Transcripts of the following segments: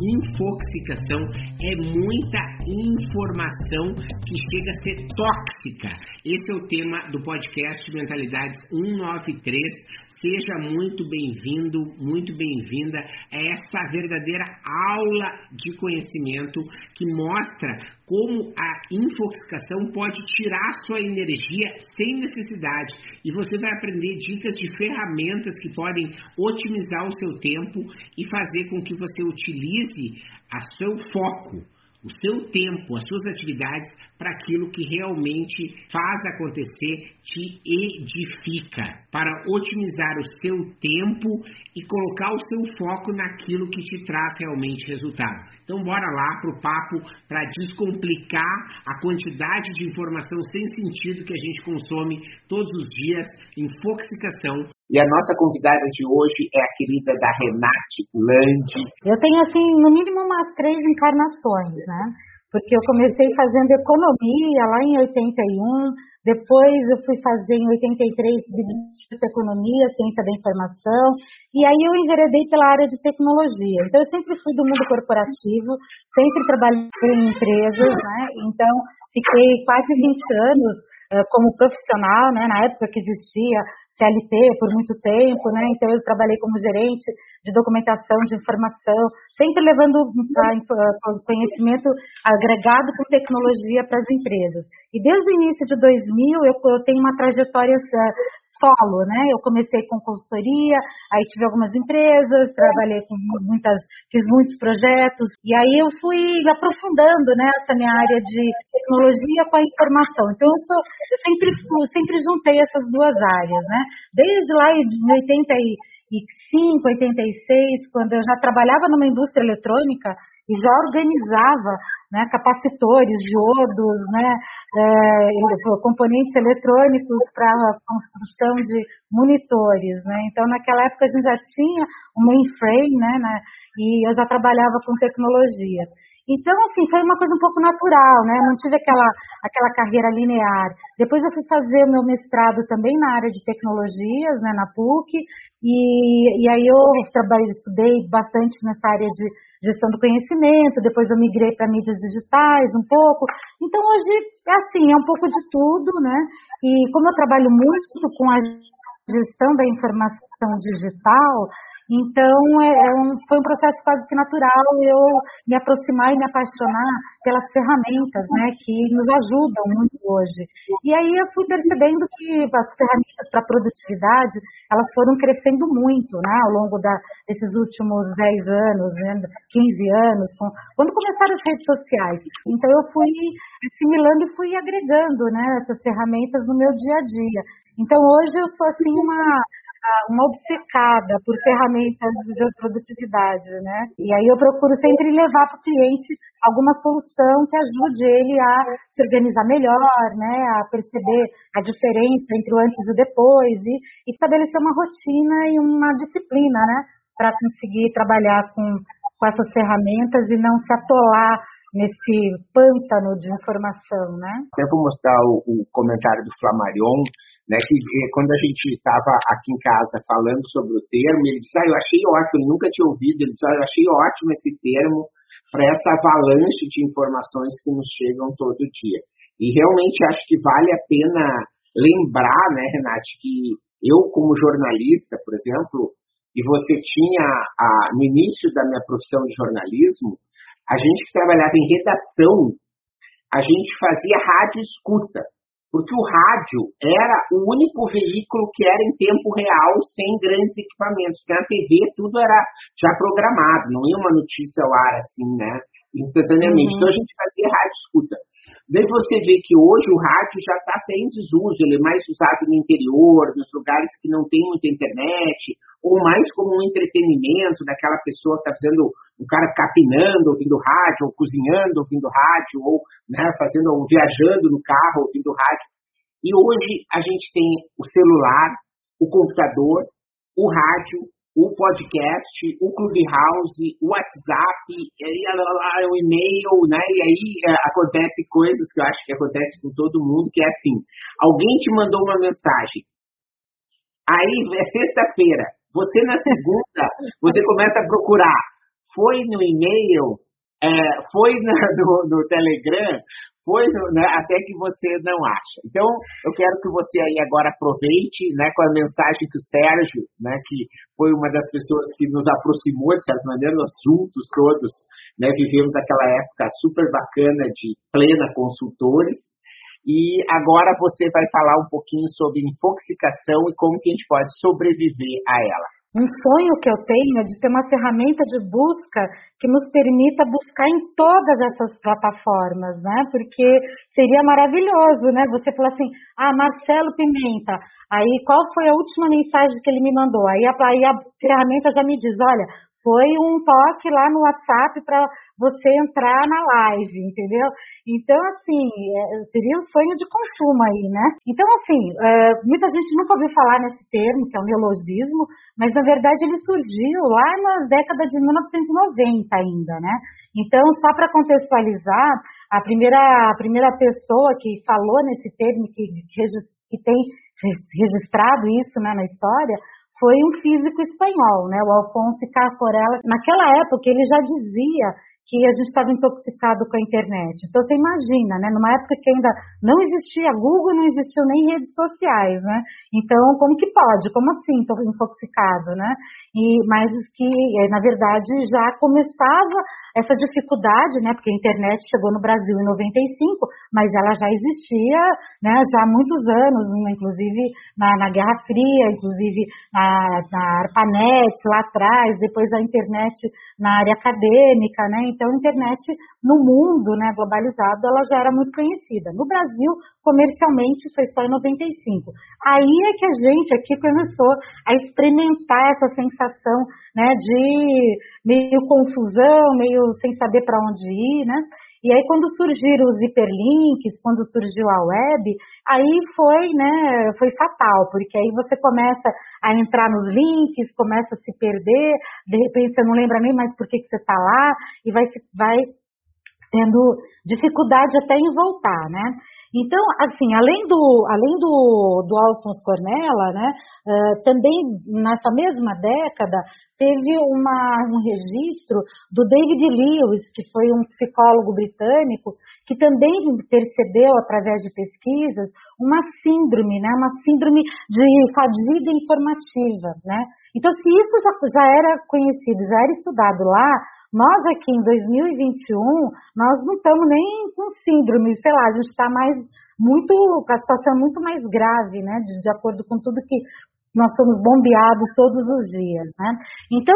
Infoxicação é muita informação que chega a ser tóxica. Esse é o tema do podcast Mentalidades 193. Seja muito bem-vindo, muito bem-vinda a essa verdadeira aula de conhecimento que mostra como a infoxicação pode tirar sua energia sem necessidade. E você vai aprender dicas de ferramentas que podem otimizar o seu tempo e fazer com que você utilize a seu foco o seu tempo, as suas atividades para aquilo que realmente faz acontecer, te edifica, para otimizar o seu tempo e colocar o seu foco naquilo que te traz realmente resultado. Então bora lá pro papo para descomplicar a quantidade de informação sem sentido que a gente consome todos os dias em foxicação e a nossa convidada de hoje é a querida da Renate Landi. Eu tenho, assim, no mínimo umas três encarnações, né? Porque eu comecei fazendo economia lá em 81, depois eu fui fazer em 83 economia, ciência da informação, e aí eu enveredei pela área de tecnologia. Então eu sempre fui do mundo corporativo, sempre trabalhei em empresas, né? Então fiquei quase 20 anos como profissional, né, na época que existia CLT por muito tempo, né, então eu trabalhei como gerente de documentação, de informação, sempre levando conhecimento agregado com tecnologia para as empresas. E desde o início de 2000 eu, eu tenho uma trajetória solo, né? Eu comecei com consultoria, aí tive algumas empresas, trabalhei com muitas, fiz muitos projetos, e aí eu fui aprofundando, né, essa minha área de tecnologia com a informação. Então eu, sou, eu sempre, sempre juntei essas duas áreas, né? Desde lá em 85, 86, quando eu já trabalhava numa indústria eletrônica e já organizava né, capacitores, diodos, né, é, componentes eletrônicos para a construção de monitores. Né? Então, naquela época, a gente já tinha um mainframe né, né, e eu já trabalhava com tecnologia. Então, assim, foi uma coisa um pouco natural, né? Não tive aquela, aquela carreira linear. Depois eu fui fazer o meu mestrado também na área de tecnologias, né, na PUC, e, e aí eu trabalhei, estudei bastante nessa área de gestão do conhecimento, depois eu migrei para mídias digitais um pouco. Então, hoje, é assim, é um pouco de tudo, né? E como eu trabalho muito com a gestão da informação digital, então, é, é um, foi um processo quase que natural eu me aproximar e me apaixonar pelas ferramentas, né, que nos ajudam muito hoje. E aí eu fui percebendo que as ferramentas para produtividade, elas foram crescendo muito, né, ao longo da, desses últimos 10 anos, né, 15 anos, com, quando começaram as redes sociais. Então, eu fui assimilando e fui agregando, né, essas ferramentas no meu dia a dia. Então, hoje eu sou, assim, uma uma obcecada por ferramentas de produtividade, né? E aí eu procuro sempre levar para o cliente alguma solução que ajude ele a se organizar melhor, né? A perceber a diferença entre o antes e o depois e, e estabelecer uma rotina e uma disciplina, né? Para conseguir trabalhar com com essas ferramentas e não se atolar nesse pântano de informação, né? Eu vou mostrar o, o comentário do Flamarion, né, que eh, quando a gente estava aqui em casa falando sobre o termo, ele disse, ah, eu achei ótimo, nunca tinha ouvido, ele disse, ah, eu achei ótimo esse termo para essa avalanche de informações que nos chegam todo dia. E realmente acho que vale a pena lembrar, né, Renate, que eu como jornalista, por exemplo, e você tinha, a, no início da minha profissão de jornalismo, a gente que trabalhava em redação, a gente fazia rádio escuta, porque o rádio era o único veículo que era em tempo real, sem grandes equipamentos, porque na TV tudo era já programado, não ia uma notícia ao ar assim, né, instantaneamente. Uhum. Então a gente fazia rádio escuta. Daí você vê que hoje o rádio já está até em desuso, ele é mais usado no interior, nos lugares que não tem muita internet, ou mais como um entretenimento daquela pessoa que está fazendo, um cara capinando ouvindo rádio, ou cozinhando ouvindo rádio, ou né, fazendo, ou viajando no carro ouvindo rádio. E hoje a gente tem o celular, o computador, o rádio, o podcast, o Clubhouse, o WhatsApp, o e-mail, né? E aí é, acontece coisas que eu acho que acontece com todo mundo, que é assim, alguém te mandou uma mensagem, aí é sexta-feira, você na segunda, você começa a procurar, foi no e-mail, é, foi na, no, no Telegram, foi né, até que você não acha. Então, eu quero que você aí agora aproveite né, com a mensagem que o Sérgio, né, que foi uma das pessoas que nos aproximou, de certa maneira, nós juntos todos né, vivemos aquela época super bacana de plena consultores. E agora você vai falar um pouquinho sobre intoxicação e como que a gente pode sobreviver a ela. Um sonho que eu tenho é de ter uma ferramenta de busca que nos permita buscar em todas essas plataformas, né? Porque seria maravilhoso, né? Você falar assim, ah, Marcelo Pimenta, aí qual foi a última mensagem que ele me mandou? Aí a, aí a ferramenta já me diz, olha, foi um toque lá no WhatsApp para você entrar na live, entendeu? Então, assim, é, seria um sonho de consumo aí, né? Então, assim, é, muita gente nunca ouviu falar nesse termo, que é um neologismo, mas na verdade ele surgiu lá na década de 1990 ainda, né? Então, só para contextualizar, a primeira, a primeira pessoa que falou nesse termo, que, que tem registrado isso né, na história, foi um físico espanhol, né, o Alfonso Carcorella. Naquela época ele já dizia que a gente estava intoxicado com a internet. Então você imagina, né? Numa época que ainda não existia Google, não existiam nem redes sociais, né? Então como que pode? Como assim intoxicado, né? E mas que eh, na verdade já começava essa dificuldade, né? Porque a internet chegou no Brasil em 95, mas ela já existia, né? Já há muitos anos, né, inclusive na, na Guerra Fria, inclusive na, na ARPANET lá atrás, depois a internet na área acadêmica, né? Então, a internet no mundo né, globalizado, ela já era muito conhecida. No Brasil, comercialmente, foi só em 95. Aí é que a gente aqui começou a experimentar essa sensação né, de meio confusão, meio sem saber para onde ir, né? E aí, quando surgiram os hiperlinks, quando surgiu a web, aí foi, né, foi fatal, porque aí você começa a entrar nos links, começa a se perder, de repente você não lembra nem mais por que, que você está lá, e vai, vai tendo dificuldade até em voltar, né? Então, assim, além do, além do, do Alphonse Cornella, né, uh, também nessa mesma década teve uma, um registro do David Lewis, que foi um psicólogo britânico, que também percebeu, através de pesquisas, uma síndrome, né, uma síndrome de fadiga informativa, né. Então, se isso já, já era conhecido, já era estudado lá, nós aqui em 2021, nós não estamos nem com síndrome, sei lá, a gente está mais muito, a situação é muito mais grave, né, de, de acordo com tudo que nós somos bombeados todos os dias, né? Então,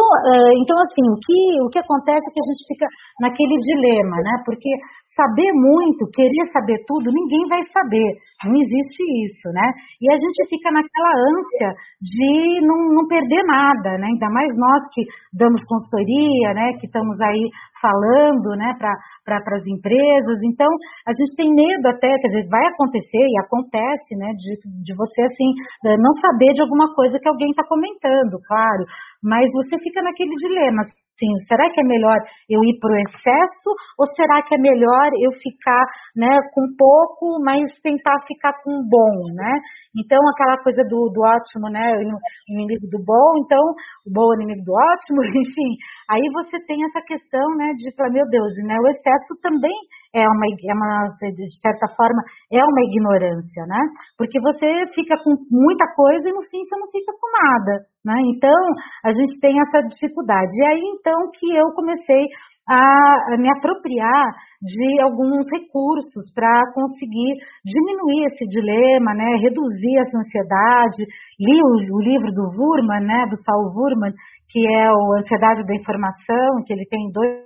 então assim, o que, o que acontece é que a gente fica naquele dilema, né? Porque saber muito, querer saber tudo, ninguém vai saber. Não existe isso, né? E a gente fica naquela ânsia de não, não perder nada, né? Ainda mais nós que damos consultoria, né? Que estamos aí falando, né? Para as empresas. Então, a gente tem medo até, quer dizer, vai acontecer e acontece, né? De, de você, assim, não saber de alguma coisa que alguém está comentando, claro. Mas você fica naquele dilema Sim, será que é melhor eu ir para o excesso ou será que é melhor eu ficar né, com pouco, mas tentar ficar com bom, né? Então, aquela coisa do, do ótimo, né, inimigo do bom, então, o bom é inimigo do ótimo, enfim, aí você tem essa questão, né, de falar, meu Deus, né, o excesso também é uma, é uma, de certa forma, é uma ignorância, né? Porque você fica com muita coisa e no fim você não fica com nada, né? Então, a gente tem essa dificuldade. E aí, então, que eu comecei a me apropriar de alguns recursos para conseguir diminuir esse dilema, né, reduzir essa ansiedade. Li o, o livro do Wurman, né, do Saul Wurman, que é o Ansiedade da Informação, que ele tem dois,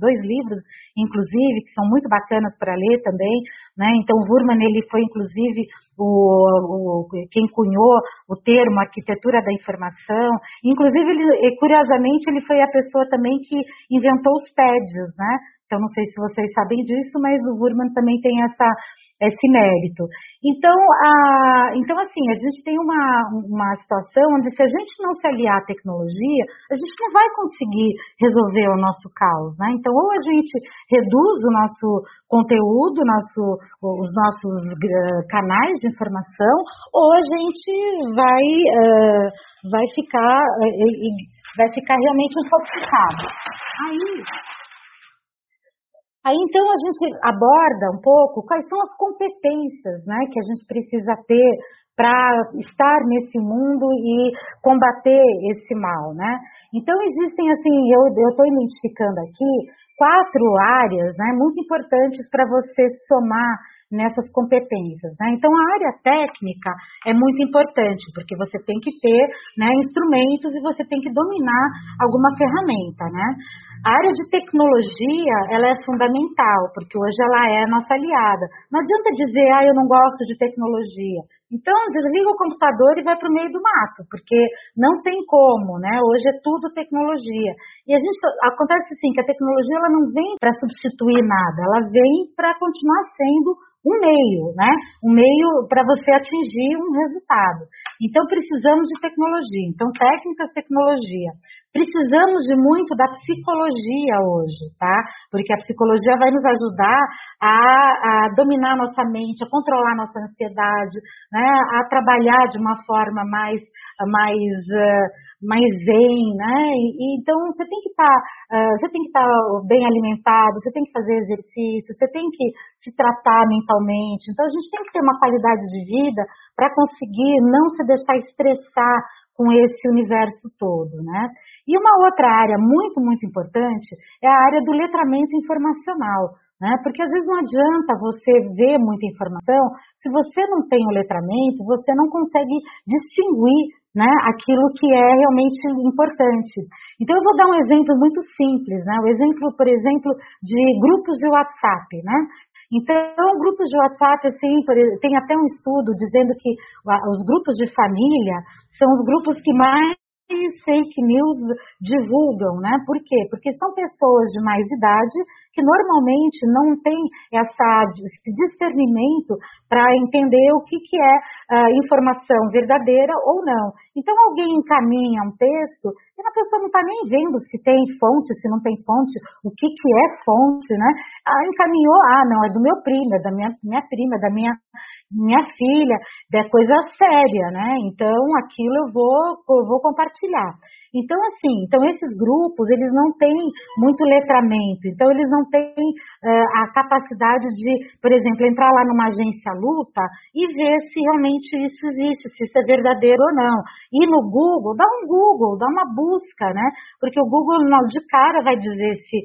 dois livros, inclusive, que são muito bacanas para ler também, né? Então, o Wurman, ele foi, inclusive, o, o, quem cunhou o termo arquitetura da informação, inclusive, ele, curiosamente, ele foi a pessoa também que inventou os TEDs, né? Então, não sei se vocês sabem disso, mas o Wurman também tem essa, esse mérito. Então, a, então, assim, a gente tem uma, uma situação onde se a gente não se aliar à tecnologia, a gente não vai conseguir resolver o nosso caos, né? Então, ou a gente reduz o nosso conteúdo, nosso, os nossos uh, canais de informação, ou a gente vai, uh, vai, ficar, uh, vai ficar realmente intoxicado. Aí, Aí então a gente aborda um pouco quais são as competências né, que a gente precisa ter para estar nesse mundo e combater esse mal, né? Então existem assim, eu estou identificando aqui quatro áreas, né, muito importantes para você somar nessas competências. Né? Então, a área técnica é muito importante, porque você tem que ter né, instrumentos e você tem que dominar alguma ferramenta. Né? A área de tecnologia ela é fundamental, porque hoje ela é a nossa aliada. Não adianta dizer, ah, eu não gosto de tecnologia. Então, desliga o computador e vai para o meio do mato, porque não tem como, né? Hoje é tudo tecnologia. E a gente acontece assim que a tecnologia ela não vem para substituir nada, ela vem para continuar sendo um meio, né? Um meio para você atingir um resultado. Então precisamos de tecnologia. Então técnicas, tecnologia. Precisamos de muito da psicologia hoje, tá? Porque a psicologia vai nos ajudar a, a dominar nossa mente, a controlar nossa ansiedade, né? A trabalhar de uma forma mais, mais uh, mais zen, né? E, então você tem que estar, tá, uh, você tem que estar tá bem alimentado, você tem que fazer exercício, você tem que se tratar mentalmente. Então a gente tem que ter uma qualidade de vida para conseguir não se deixar estressar com esse universo todo, né? E uma outra área muito, muito importante é a área do letramento informacional, né? Porque às vezes não adianta você ver muita informação, se você não tem o letramento, você não consegue distinguir né, aquilo que é realmente importante. Então eu vou dar um exemplo muito simples, né? O exemplo, por exemplo, de grupos de WhatsApp, né? Então, grupos de WhatsApp, assim, tem até um estudo dizendo que os grupos de família são os grupos que mais fake news divulgam, né? Por quê? Porque são pessoas de mais idade que normalmente não têm essa, esse discernimento para entender o que, que é uh, informação verdadeira ou não. Então, alguém encaminha um texto e a pessoa não está nem vendo se tem fonte, se não tem fonte, o que, que é fonte, né? Ah, encaminhou, ah, não, é do meu primo, é da minha, minha prima, é da minha, minha filha, é coisa séria, né? Então, aquilo eu vou, eu vou compartilhar. Então, assim, então esses grupos, eles não têm muito letramento, então eles não têm uh, a capacidade de, por exemplo, entrar lá numa agência luta e ver se realmente isso existe, se isso é verdadeiro ou não. E no Google, dá um Google, dá uma busca, né? Porque o Google de cara vai dizer se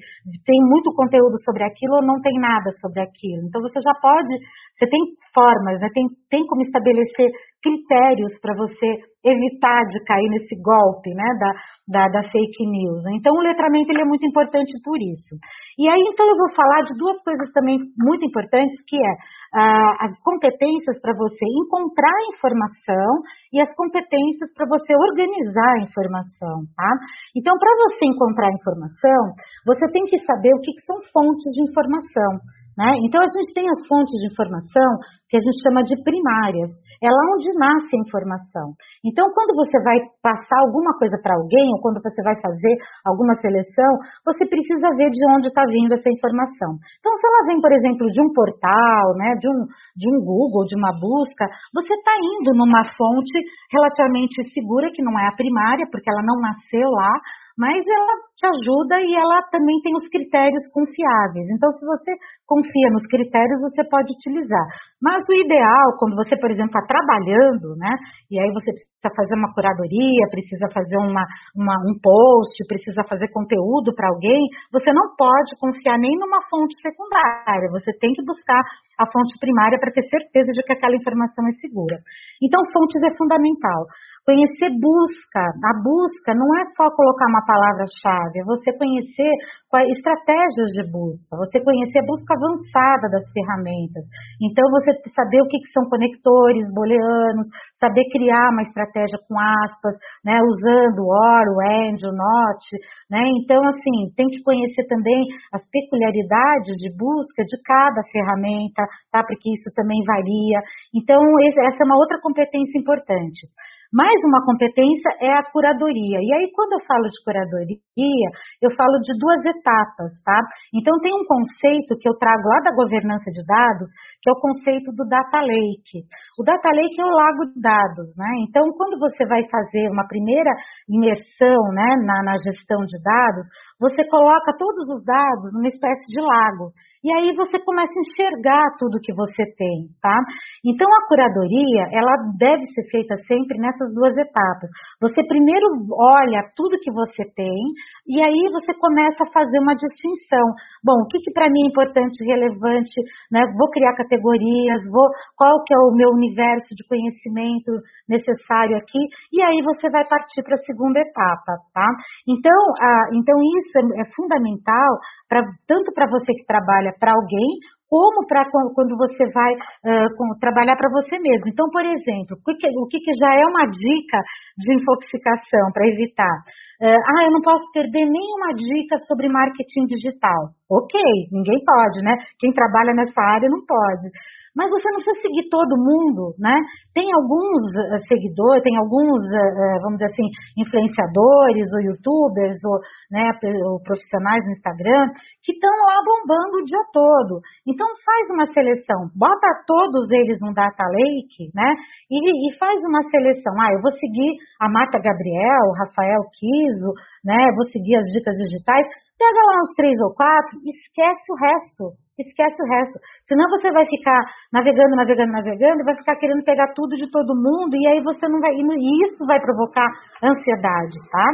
tem muito conteúdo sobre aquilo ou não tem nada sobre aquilo. Então você já pode, você tem formas, né? tem, tem como estabelecer critérios para você evitar de cair nesse golpe né, da, da, da fake news. Né? Então, o letramento ele é muito importante por isso. E aí, então, eu vou falar de duas coisas também muito importantes, que é ah, as competências para você encontrar informação e as competências para você organizar a informação, tá? Então, para você encontrar informação, você tem que saber o que, que são fontes de informação. Né? Então, a gente tem as fontes de informação que a gente chama de primárias. É lá onde nasce a informação. Então, quando você vai passar alguma coisa para alguém, ou quando você vai fazer alguma seleção, você precisa ver de onde está vindo essa informação. Então, se ela vem, por exemplo, de um portal, né, de, um, de um Google, de uma busca, você está indo numa fonte relativamente segura, que não é a primária, porque ela não nasceu lá, mas ela te ajuda e ela também tem os critérios confiáveis. Então, se você confia nos critérios, você pode utilizar. Mas o ideal, quando você, por exemplo, está trabalhando, né, e aí você fazer uma curadoria, precisa fazer uma, uma, um post, precisa fazer conteúdo para alguém, você não pode confiar nem numa fonte secundária. Você tem que buscar a fonte primária para ter certeza de que aquela informação é segura. Então, fontes é fundamental. Conhecer busca. A busca não é só colocar uma palavra-chave, é você conhecer estratégias de busca, você conhecer a busca avançada das ferramentas. Então, você saber o que, que são conectores booleanos, saber criar uma estratégia com aspas, né, usando o OR, AND, NOT, né? Então, assim, tem que conhecer também as peculiaridades de busca de cada ferramenta, tá? Porque isso também varia. Então, essa é uma outra competência importante. Mais uma competência é a curadoria. E aí, quando eu falo de curadoria, eu falo de duas etapas, tá? Então, tem um conceito que eu trago lá da governança de dados, que é o conceito do data lake. O data lake é o lago de dados, né? Então, quando você vai fazer uma primeira imersão, né, na, na gestão de dados, você coloca todos os dados numa espécie de lago. E aí você começa a enxergar tudo que você tem, tá? Então a curadoria, ela deve ser feita sempre nessas duas etapas. Você primeiro olha tudo que você tem e aí você começa a fazer uma distinção. Bom, o que, que para mim é importante, relevante, né? Vou criar categorias, vou qual que é o meu universo de conhecimento necessário aqui e aí você vai partir para a segunda etapa, tá? Então, a, então isso é, é fundamental para tanto para você que trabalha para alguém, como para quando você vai uh, trabalhar para você mesmo. Então, por exemplo, o que, o que já é uma dica de infoxicação para evitar? Uh, ah, eu não posso perder nenhuma dica sobre marketing digital. Ok, ninguém pode, né? Quem trabalha nessa área não pode. Mas você não precisa seguir todo mundo, né? Tem alguns uh, seguidores, tem alguns, uh, vamos dizer assim, influenciadores ou youtubers ou, né, ou profissionais no Instagram que estão lá bombando o dia todo. Então faz uma seleção, bota todos eles no data lake, né? E, e faz uma seleção. Ah, eu vou seguir a Marta Gabriel, o Rafael Kiso, né? Vou seguir as dicas digitais. Pega lá uns três ou quatro, esquece o resto esquece o resto. Senão você vai ficar navegando, navegando, navegando, vai ficar querendo pegar tudo de todo mundo, e aí você não vai. E isso vai provocar ansiedade, tá?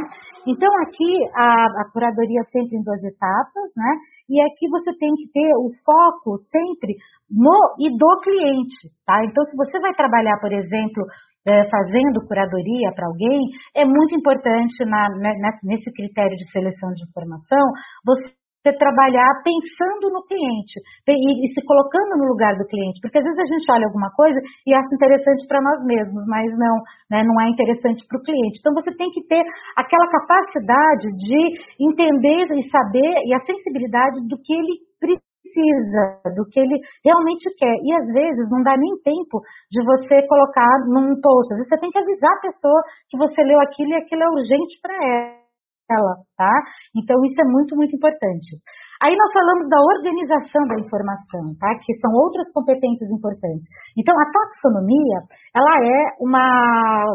Então aqui a, a curadoria sempre em duas etapas, né? E aqui você tem que ter o foco sempre no e do cliente, tá? Então, se você vai trabalhar, por exemplo, é, fazendo curadoria para alguém, é muito importante na, né, nesse critério de seleção de informação você você trabalhar pensando no cliente e, se colocando no lugar do cliente, porque às vezes a gente olha alguma coisa e acha interessante para nós mesmos, mas não, né, não é interessante para o cliente. Então você tem que ter aquela capacidade de entender e saber e a sensibilidade do que ele precisa, do que ele realmente quer. E às vezes não dá nem tempo de você colocar num post. Às vezes você tem que avisar a pessoa que você leu aquilo e aquilo é urgente para ela ela, tá? Então isso é muito, muito importante. Aí nós falamos da organização da informação, tá? Que são outras competências importantes. Então a taxonomia, ela é uma,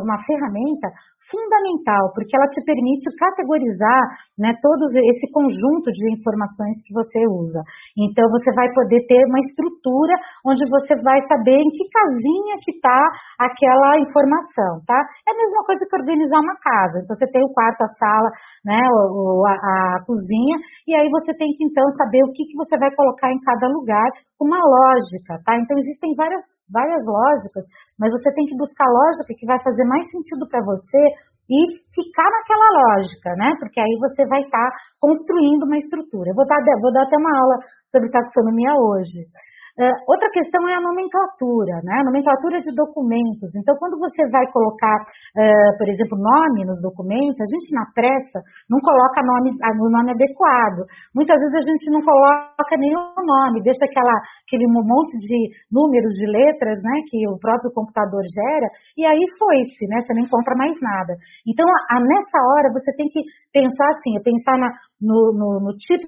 uma ferramenta fundamental, porque ela te permite categorizar né, todo esse conjunto de informações que você usa. Então, você vai poder ter uma estrutura onde você vai saber em que casinha que está aquela informação, tá? É a mesma coisa que organizar uma casa. Então, você tem o quarto, a sala, né, a, a, cozinha, e aí você tem que, então, saber o que, que você vai colocar em cada lugar uma lógica, tá? Então, existem várias, várias lógicas, mas você tem que buscar lógica que vai fazer mais sentido para você e ficar naquela lógica, né? Porque aí você vai estar tá construindo uma estrutura. Eu vou dar, vou dar até uma aula sobre taxonomia hoje. Uh, outra questão é a nomenclatura, né? A nomenclatura de documentos. Então, quando você vai colocar, uh, por exemplo, nome nos documentos, a gente na pressa não coloca nome, o nome adequado. Muitas vezes a gente não coloca nenhum nome, deixa aquela, aquele monte de números, de letras, né? Que o próprio computador gera, e aí foi-se, né? Você não encontra mais nada. Então, a, a, nessa hora, você tem que pensar assim, pensar na, no, no, no tipo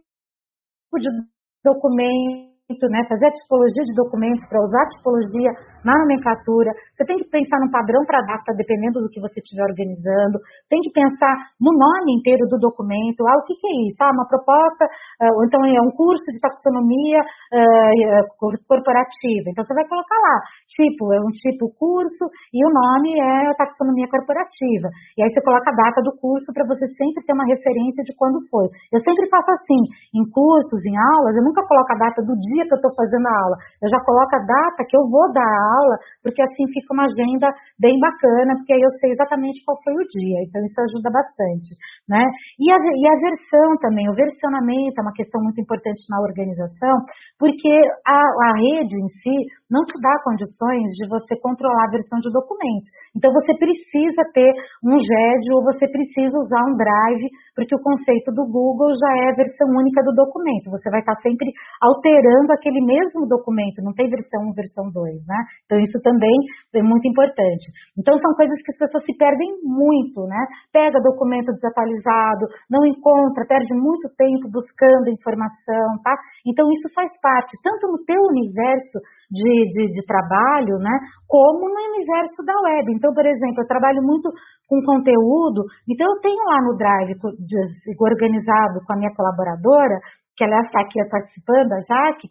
de documento né, fazer a tipologia de documentos para usar a tipologia na nomenclatura, você tem que pensar num padrão para data, dependendo do que você estiver organizando, tem que pensar no nome inteiro do documento, ah, o que, que é isso? Ah, uma proposta, uh, ou então é um curso de taxonomia uh, corporativa. Então você vai colocar lá, tipo, é um tipo curso e o nome é taxonomia corporativa. E aí você coloca a data do curso para você sempre ter uma referência de quando foi. Eu sempre faço assim, em cursos, em aulas, eu nunca coloco a data do dia que eu estou fazendo a aula. Eu já coloco a data que eu vou dar aula, porque assim fica uma agenda bem bacana, porque aí eu sei exatamente qual foi o dia. Então isso ajuda bastante, né? E a, e a versão também, o versionamento é uma questão muito importante na organização, porque a, a rede em si não te dá condições de você controlar a versão de documentos. Então você precisa ter um GED ou você precisa usar um Drive, porque o conceito do Google já é a versão única do documento. Você vai estar sempre alterando aquele mesmo documento, não tem versão 1, versão 2, né? Então isso também é muito importante. Então são coisas que as pessoas se perdem muito, né? Pega documento desatualizado, não encontra, perde muito tempo buscando informação, tá? Então isso faz parte, tanto no teu universo de, de, de, trabalho, né, como no universo da web. Então, por exemplo, eu trabalho muito com conteúdo, então eu tenho lá no Drive organizado com a minha colaboradora, que ela está aqui participando, a Jaque,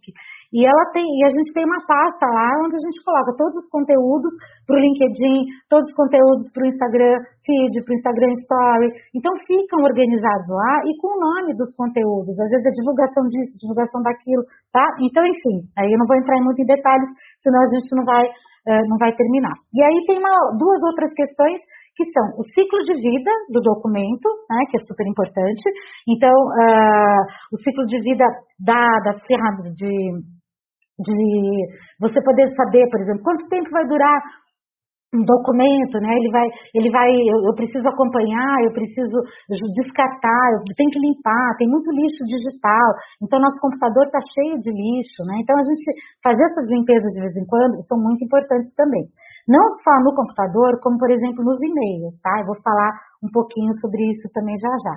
e ela tem, e a gente tem uma pasta lá onde a gente coloca todos os conteúdos para o LinkedIn, todos os conteúdos para o Instagram feed, para o Instagram Story. Então ficam organizados lá e com o nome dos conteúdos. Às vezes é divulgação disso, divulgação daquilo, tá? Então, enfim, aí eu não vou entrar muito em detalhes, senão a gente não vai, uh, não vai terminar. E aí tem uma, duas outras questões que são o ciclo de vida do documento, né, que é super importante. Então, uh, o ciclo de vida da, da ferramenta de, de você poder saber, por exemplo, quanto tempo vai durar um documento, né? Ele vai, ele vai, eu, eu, preciso acompanhar, eu preciso descartar, eu tenho que limpar, tem muito lixo digital, então nosso computador está cheio de lixo, né? Então a gente fazer essas limpezas de vez em quando são muito importantes também. Não só no computador, como por exemplo nos e-mails, tá? Eu vou falar um pouquinho sobre isso também já já.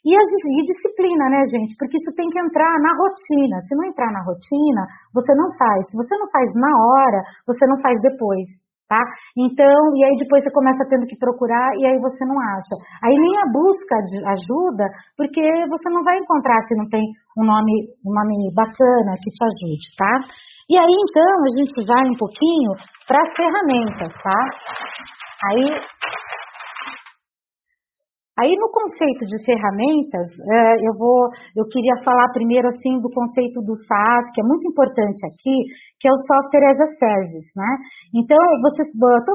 E, a, e disciplina, né, gente? Porque isso tem que entrar na rotina. Se não entrar na rotina, você não faz. Se você não faz na hora, você não faz depois tá? Então, e aí depois você começa tendo que procurar e aí você não acha. Aí nem a busca de ajuda, porque você não vai encontrar se não tem um nome, um nome bacana que te ajude, tá? E aí então a gente vai um pouquinho para as ferramentas, tá? Aí Aí no conceito de ferramentas, é, eu vou, eu queria falar primeiro assim do conceito do SaaS, que é muito importante aqui, que é o software as a service, né? Então, você,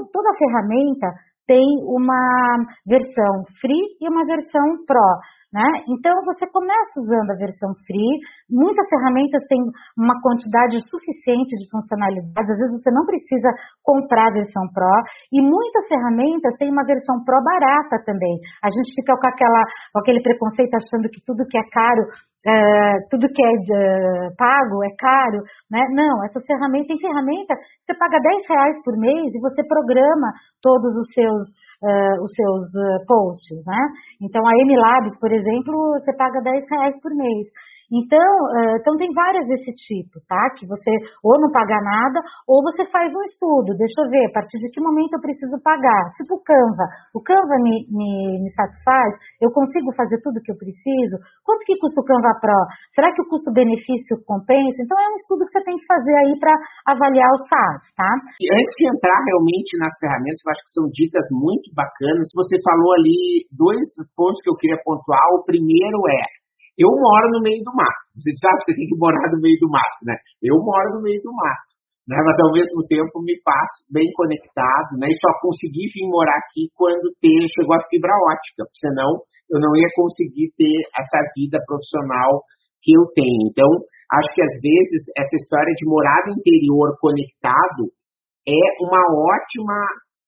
toda ferramenta tem uma versão free e uma versão pro. Né? Então, você começa usando a versão free, muitas ferramentas têm uma quantidade suficiente de funcionalidades, às vezes você não precisa comprar a versão Pro, e muitas ferramentas têm uma versão Pro barata também. A gente fica com, aquela, com aquele preconceito achando que tudo que é caro é, tudo que é de, pago é caro, né? Não, essa ferramenta tem ferramenta, você paga 10 reais por mês e você programa todos os seus, uh, os seus uh, posts, né? Então a MLab, por exemplo, você paga 10 reais por mês. Então, então tem várias desse tipo, tá? Que você ou não paga nada, ou você faz um estudo. Deixa eu ver, a partir de que momento eu preciso pagar? Tipo o Canva. O Canva me, me, me satisfaz? Eu consigo fazer tudo que eu preciso? Quanto que custa o Canva Pro? Será que o custo-benefício compensa? Então é um estudo que você tem que fazer aí para avaliar o SaaS, tá? E antes de entrar realmente nas ferramentas, eu acho que são dicas muito bacanas. Você falou ali dois pontos que eu queria pontuar. O primeiro é eu moro no meio do mato. Você sabe que tem que morar no meio do mato, né? Eu moro no meio do mato. Né? Mas ao mesmo tempo me passo bem conectado, né? E só consegui vir morar aqui quando ter, chegou a fibra ótica, senão eu não ia conseguir ter essa vida profissional que eu tenho. Então, acho que às vezes essa história de morar no interior conectado é uma ótima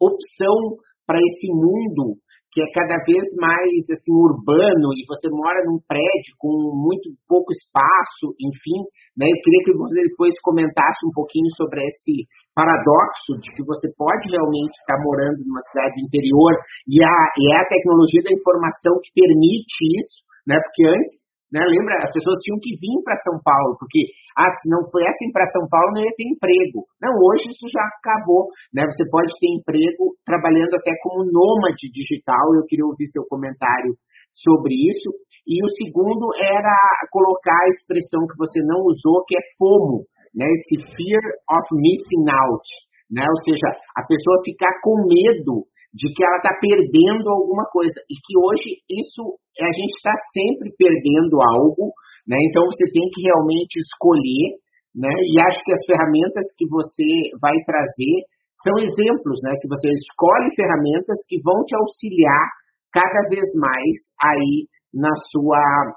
opção para esse mundo que é cada vez mais assim urbano e você mora num prédio com muito pouco espaço, enfim, né? Eu queria que você depois comentasse um pouquinho sobre esse paradoxo de que você pode realmente estar morando numa cidade interior e a, e é a tecnologia da informação que permite isso, né? Porque antes Né? Lembra, as pessoas tinham que vir para São Paulo, porque ah, se não fossem para São Paulo não ia ter emprego. Não, hoje isso já acabou. Né? Você pode ter emprego trabalhando até como nômade digital. Eu queria ouvir seu comentário sobre isso. E o segundo era colocar a expressão que você não usou, que é FOMO, né? esse Fear of Missing Out. Né? Ou seja, a pessoa ficar com medo de que ela está perdendo alguma coisa e que hoje isso a gente está sempre perdendo algo, né? Então você tem que realmente escolher, né? E acho que as ferramentas que você vai trazer são exemplos, né? Que você escolhe ferramentas que vão te auxiliar cada vez mais aí nas suas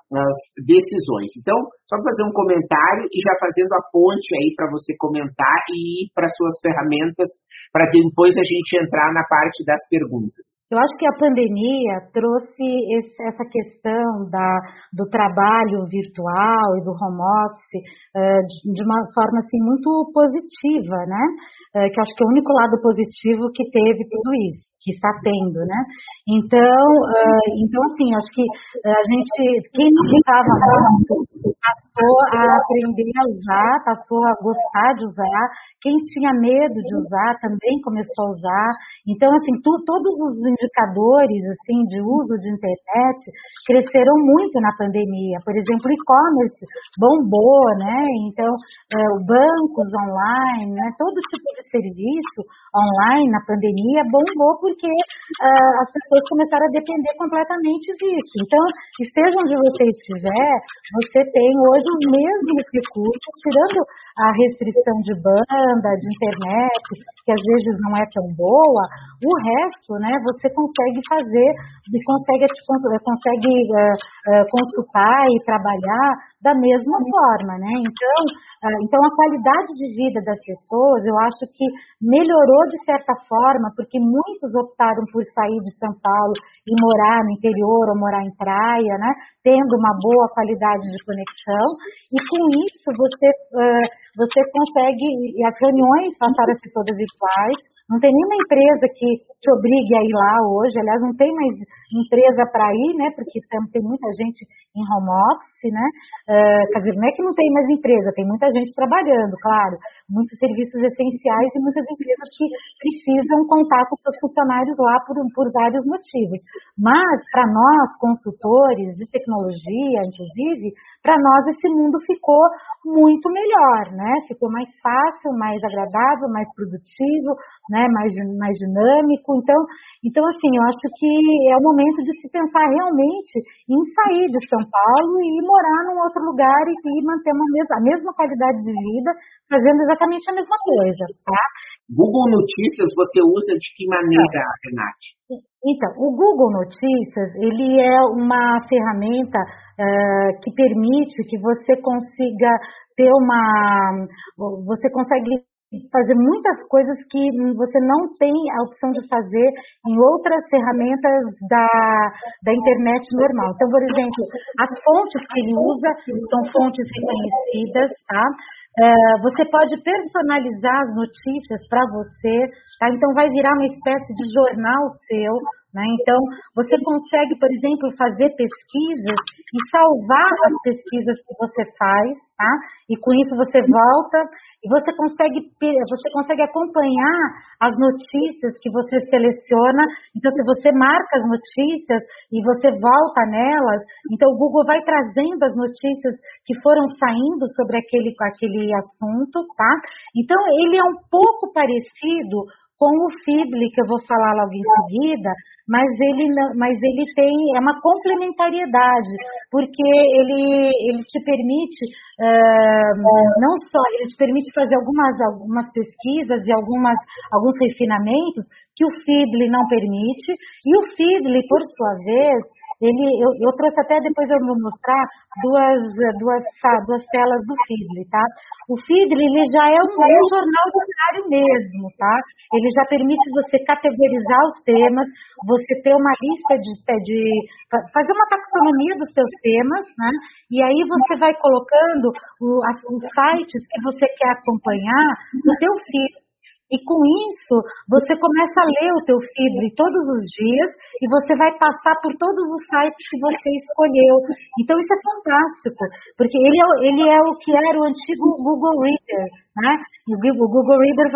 decisões. Então, só fazer um comentário e já fazendo a ponte aí para você comentar e ir para suas ferramentas, para depois a gente entrar na parte das perguntas. Eu acho que a pandemia trouxe esse, essa questão da, do trabalho virtual e do home office uh, de, de, uma forma assim, muito positiva, né? Uh, que acho que é o único lado positivo que teve tudo isso, que está tendo, né? Então, uh, então assim, acho que a gente, quem não estava muito, passou a aprender a usar, passou a gostar de usar, quem tinha medo de usar também começou a usar. Então, assim, tu, todos os indicadores assim de uso de internet cresceram muito na pandemia. Por exemplo, e-commerce bombou, né? Então, é, bancos online, né? todo tipo de serviço online na pandemia bombou porque uh, as pessoas começaram a depender completamente disso. Então, esteja onde você estiver, você tem hoje os mesmos recursos, tirando a restrição de banda, de internet, que às vezes não é tão boa, o resto, né, você consegue fazer consegue, consegue uh, uh, consultar e trabalhar da mesma forma, né? Então, uh, então a qualidade de vida das pessoas, eu acho que melhorou de certa forma, porque muitos optaram por sair de São Paulo e morar no interior ou morar em praia, né? Tendo uma boa qualidade de conexão e com isso você uh, você consegue e as reuniões passaram a ser todas iguais não tem nenhuma empresa que te obrigue a ir lá hoje. Aliás, não tem mais empresa para ir, né? Porque tem muita gente em home office, né? Uh, quer dizer, não é que não tem mais empresa, tem muita gente trabalhando, claro. Muitos serviços essenciais e muitas empresas que precisam contar com seus funcionários lá por, por vários motivos. Mas, para nós, consultores de tecnologia, inclusive, para nós esse mundo ficou muito melhor, né? Ficou mais fácil, mais agradável, mais produtivo, né? Né, mais, mais dinâmico. Então, então, assim, eu acho que é o momento de se pensar realmente em sair de São Paulo e ir morar num outro lugar e, e manter uma mesma, a mesma qualidade de vida, fazendo exatamente a mesma coisa, tá? Google Notícias você usa de que maneira, Renate? Então, o Google Notícias, ele é uma ferramenta uh, que permite que você consiga ter uma... Você consegue fazer muitas coisas que você não tem a opção de fazer em outras ferramentas da, da internet normal. Então, por exemplo, as fontes que ele usa são fontes reconhecidas, tá? Uh, você pode personalizar as notícias para você, tá? Então, vai virar uma espécie de jornal seu, né? Então, você consegue, por exemplo, fazer pesquisas e salvar as pesquisas que você faz, tá? E com isso você volta e você consegue, você consegue acompanhar as notícias que você seleciona. Então, se você marca as notícias e você volta nelas, então o Google vai trazendo as notícias que foram saindo sobre aquele, aquele assunto, tá? Então, ele é um pouco parecido com o Fibli, que eu vou falar logo em seguida, mas ele, mas ele tem é uma complementariedade, porque ele, ele te permite uh, não só, ele te permite fazer algumas, algumas pesquisas e algumas, alguns refinamentos que o Fibli não permite, e o Fibli, por sua vez, ele, eu, eu trouxe até depois eu vou mostrar duas, duas, duas telas do Feedly, tá? O Feedly, ele já é um, é um jornal diário mesmo, tá? Ele já permite você categorizar os temas, você ter uma lista de, de fazer uma taxonomia dos seus temas, né? E aí você vai colocando o, as, os sites que você quer acompanhar no teu feed E com isso, você começa a ler o teu feed todos os dias e você vai passar por todos os sites que você escolheu. Então isso é fantástico, porque ele é, ele é o que era o antigo Google Reader, né? O Google Reader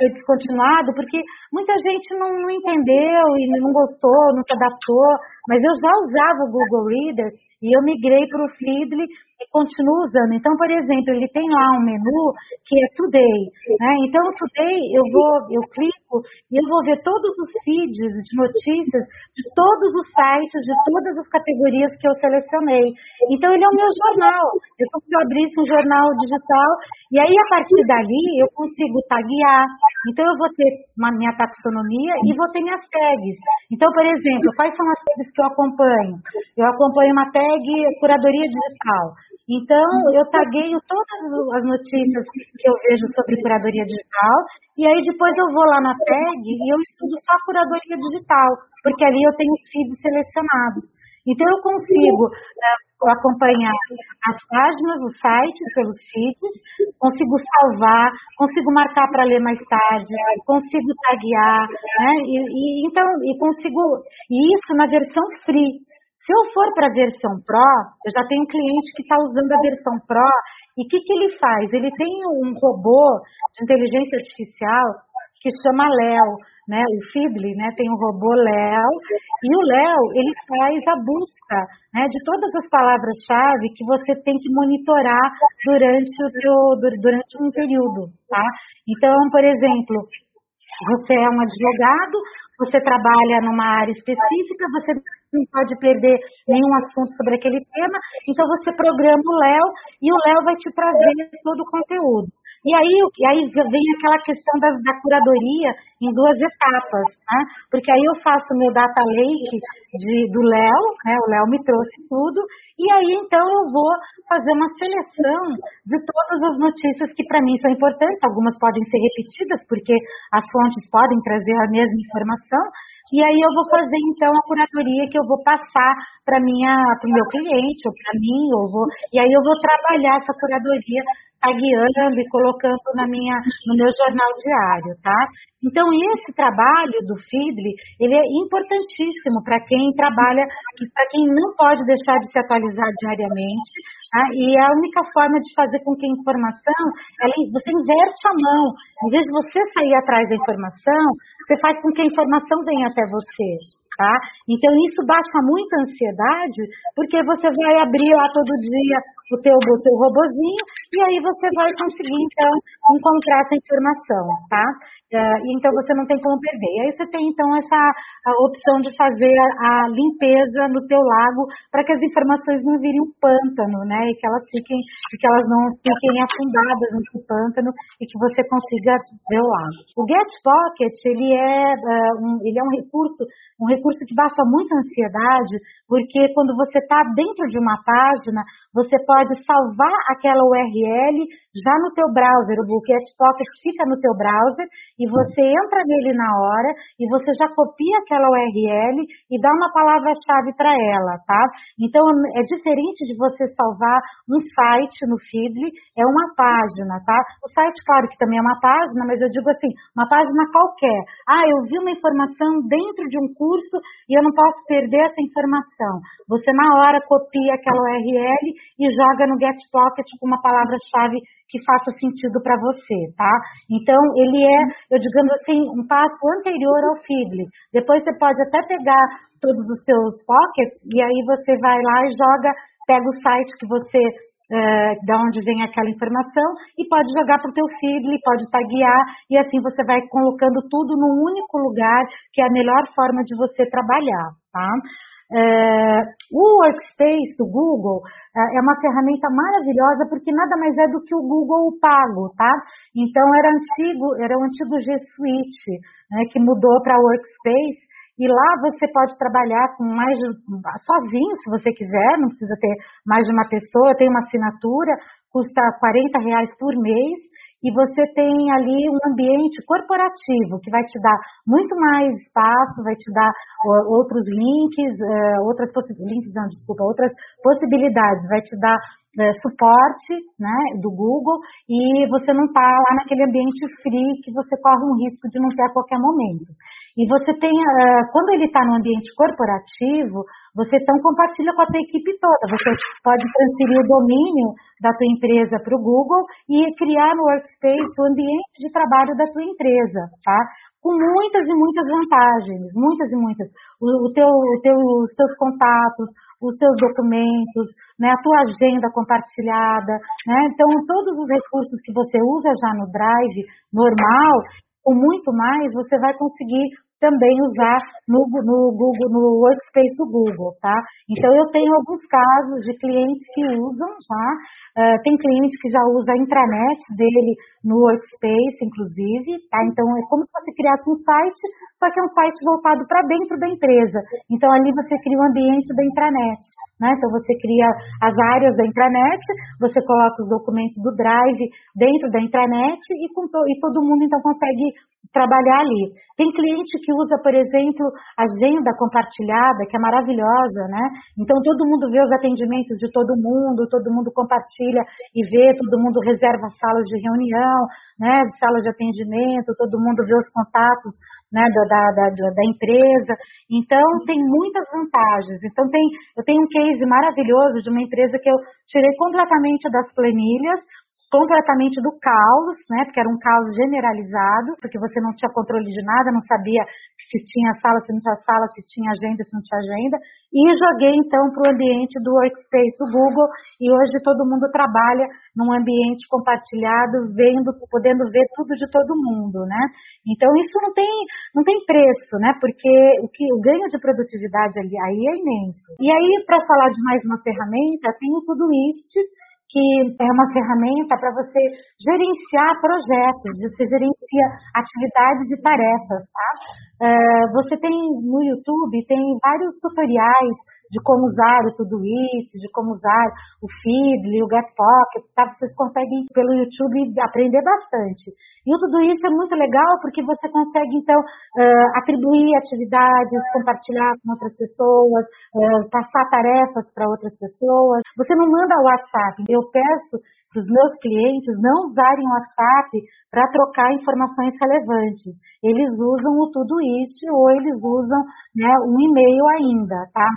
foi descontinuado porque muita gente não, não entendeu e não gostou, não se adaptou, mas eu já usava o Google Reader e eu migrei para o Feedly e continuo usando. Então, por exemplo, ele tem lá um menu que é Today, né? Então, Today eu vou, eu clico e eu vou ver todos os feeds de notícias de todos os sites, de todas as categorias que eu selecionei. Então, ele é o meu jornal. Eu eu abrisse um jornal digital e aí a partir dali eu consigo taguear. Então, eu vou ter uma minha taxonomia e vou ter minhas tags. Então, por exemplo, quais são as tags que eu acompanho? Eu acompanho uma tag curadoria digital. Então, eu tagueio todas as notícias que eu vejo sobre curadoria digital, e aí depois eu vou lá na tag e eu estudo só curadoria digital, porque ali eu tenho os feeds selecionados. Então, eu consigo uh, acompanhar as páginas, os sites pelos feeds, consigo salvar, consigo marcar para ler mais tarde, consigo taguear, né? E, e, então, e consigo, e isso na versão free. Se eu for para a versão Pro, eu já tenho um cliente que está usando a versão Pro, e o que, que ele faz? Ele tem um robô de inteligência artificial que chama Léo, né? O Feedly, né? Tem o robô Léo, e o Léo, ele faz a busca, né? De todas as palavras-chave que você tem que monitorar durante o seu, durante um período, tá? Então, por exemplo, você é um advogado, você trabalha numa área específica, você não pode perder nenhum assunto sobre aquele tema, então você programa o Léo e o Léo vai te trazer todo o conteúdo. E aí, e aí vem aquela questão da, da curadoria em duas etapas, né? Porque aí eu faço meu data lake de, do Léo, né? O Léo me trouxe tudo, e aí então eu vou fazer uma seleção de todas as notícias que para mim são importantes, algumas podem ser repetidas, porque as fontes podem trazer a mesma informação, e aí eu vou fazer então a curadoria que eu vou passar para minha para o meu cliente ou para mim, ou vou, e aí eu vou trabalhar essa curadoria tagueando e colocando na minha, no meu jornal diário, tá? Então, esse trabalho do Feedly, ele é importantíssimo para quem trabalha, para quem não pode deixar de se atualizar diariamente, tá? e é a única forma de fazer com que a informação, ela, você inverte a mão, em vez de você sair atrás da informação, você faz com que a informação venha até você, tá? Então, isso baixa muito a ansiedade, porque você vai abrir lá todo dia o teu, o teu robozinho e aí você vai conseguir, então, encontrar essa informação, tá? Uh, então você não tem como perder. E aí você tem então essa opção de fazer a, limpeza no teu lago para que as informações não virem um pântano, né? E que elas fiquem, que elas não fiquem afundadas nesse pântano e que você consiga ver o lago. O Get Pocket ele é uh, um, ele é um recurso um recurso que baixa muita ansiedade porque quando você está dentro de uma página você pode salvar aquela URL já no teu browser. O Get Pocket fica no teu browser e você entra nele na hora e você já copia aquela URL e dá uma palavra-chave para ela, tá? Então é diferente de você salvar um site no Feedly, é uma página, tá? O site, claro que também é uma página, mas eu digo assim, uma página qualquer. Ah, eu vi uma informação dentro de um curso e eu não posso perder essa informação. Você na hora copia aquela URL e joga no Get Pocket com uma palavra-chave que faça sentido para você, tá? Então, ele é, eu digamos assim, um passo anterior ao Feedly. Depois você pode até pegar todos os seus pockets e aí você vai lá e joga, pega o site que você é, da onde vem aquela informação e pode jogar para o teu Feedly, pode taguear e assim você vai colocando tudo num único lugar, que é a melhor forma de você trabalhar, tá? É, o Workspace do Google é, é uma ferramenta maravilhosa porque nada mais é do que o Google pago, tá? Então era antigo, era o antigo G Suite, né, que mudou para Workspace e lá você pode trabalhar com mais sozinho, se você quiser, não precisa ter mais de uma pessoa, tem uma assinatura, custa 40 reais por mês, e você tem ali um ambiente corporativo que vai te dar muito mais espaço, vai te dar outros links, uh, outras possibilidades, não, desculpa, outras possibilidades, vai te dar é, suporte né, do Google e você não está lá naquele ambiente free que você corre um risco de não ter a qualquer momento. E você tem, uh, quando ele está no ambiente corporativo, você então compartilha com a tua equipe toda. Você pode transferir o domínio da tua empresa para o Google e criar no Workspace o ambiente de trabalho da tua empresa, tá? Com muitas e muitas vantagens, muitas e muitas. O, o teu, o teu, os teus contatos, os seus documentos, né, a tua agenda compartilhada, né? Então, todos os recursos que você usa já no Drive normal, ou muito mais, você vai conseguir também usar no, no Google, no Workspace do Google, tá? Então eu tenho alguns casos de clientes que usam já, uh, tem cliente que já usa a intranet dele no Workspace, inclusive, tá? Então é como se você criasse um site, só que é um site voltado para dentro da empresa. Então ali você cria um ambiente da intranet, né? Então você cria as áreas da intranet, você coloca os documentos do Drive dentro da intranet e, com to e todo mundo então consegue trabalhar ali. Tem cliente que usa, por exemplo, agenda compartilhada, que é maravilhosa, né? Então todo mundo vê os atendimentos de todo mundo, todo mundo compartilha e vê, todo mundo reserva salas de reunião, né? Salas de atendimento, todo mundo vê os contatos né, da, da, da, empresa. Então, tem muitas vantagens. Então, tem, eu tenho um case maravilhoso de uma empresa que eu tirei completamente das planilhas, completamente do caos, né? Porque era um caos generalizado, porque você não tinha controle de nada, não sabia se tinha sala, se não tinha sala, se tinha agenda, se não tinha agenda. E joguei então para o ambiente do Workspace do Google e hoje todo mundo trabalha num ambiente compartilhado, vendo, podendo ver tudo de todo mundo, né? Então isso não tem, não tem preço, né? Porque o que o ganho de produtividade ali aí é imenso. E aí para falar de mais uma ferramenta, tem o Todoist que é uma ferramenta para você gerenciar projetos, você gerencia atividades e tarefas, tá? Uh, você tem no YouTube, tem vários tutoriais de como usar o Tudo Isso, de como usar o Feedly, o Get Pocket, tá? Vocês conseguem pelo YouTube aprender bastante. E o Isso é muito legal porque você consegue, então, atribuir atividades, compartilhar com outras pessoas, passar tarefas para outras pessoas. Você não manda WhatsApp. Eu peço para os meus clientes não usarem o WhatsApp para trocar informações relevantes. Eles usam o Tudo Isso ou eles usam né, um e-mail ainda, tá?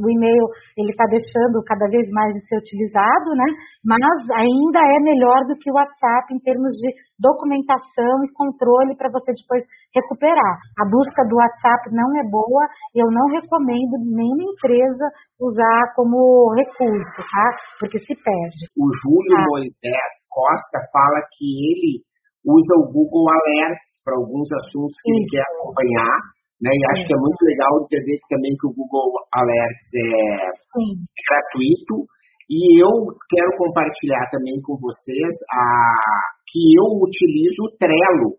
O e-mail ele está deixando cada vez mais de ser utilizado, né? Mas ainda é melhor do que o WhatsApp em termos de documentação e controle para você depois recuperar. A busca do WhatsApp não é boa, eu não recomendo nenhuma empresa usar como recurso, tá? Porque se perde. O Júlio ah. Moisés Costa fala que ele usa o Google Alerts para alguns assuntos que Isso. ele quer acompanhar, né? E acho que é muito legal entender também que o Google Alerts é, é gratuito. E eu quero compartilhar também com vocês a, que eu utilizo o Trello.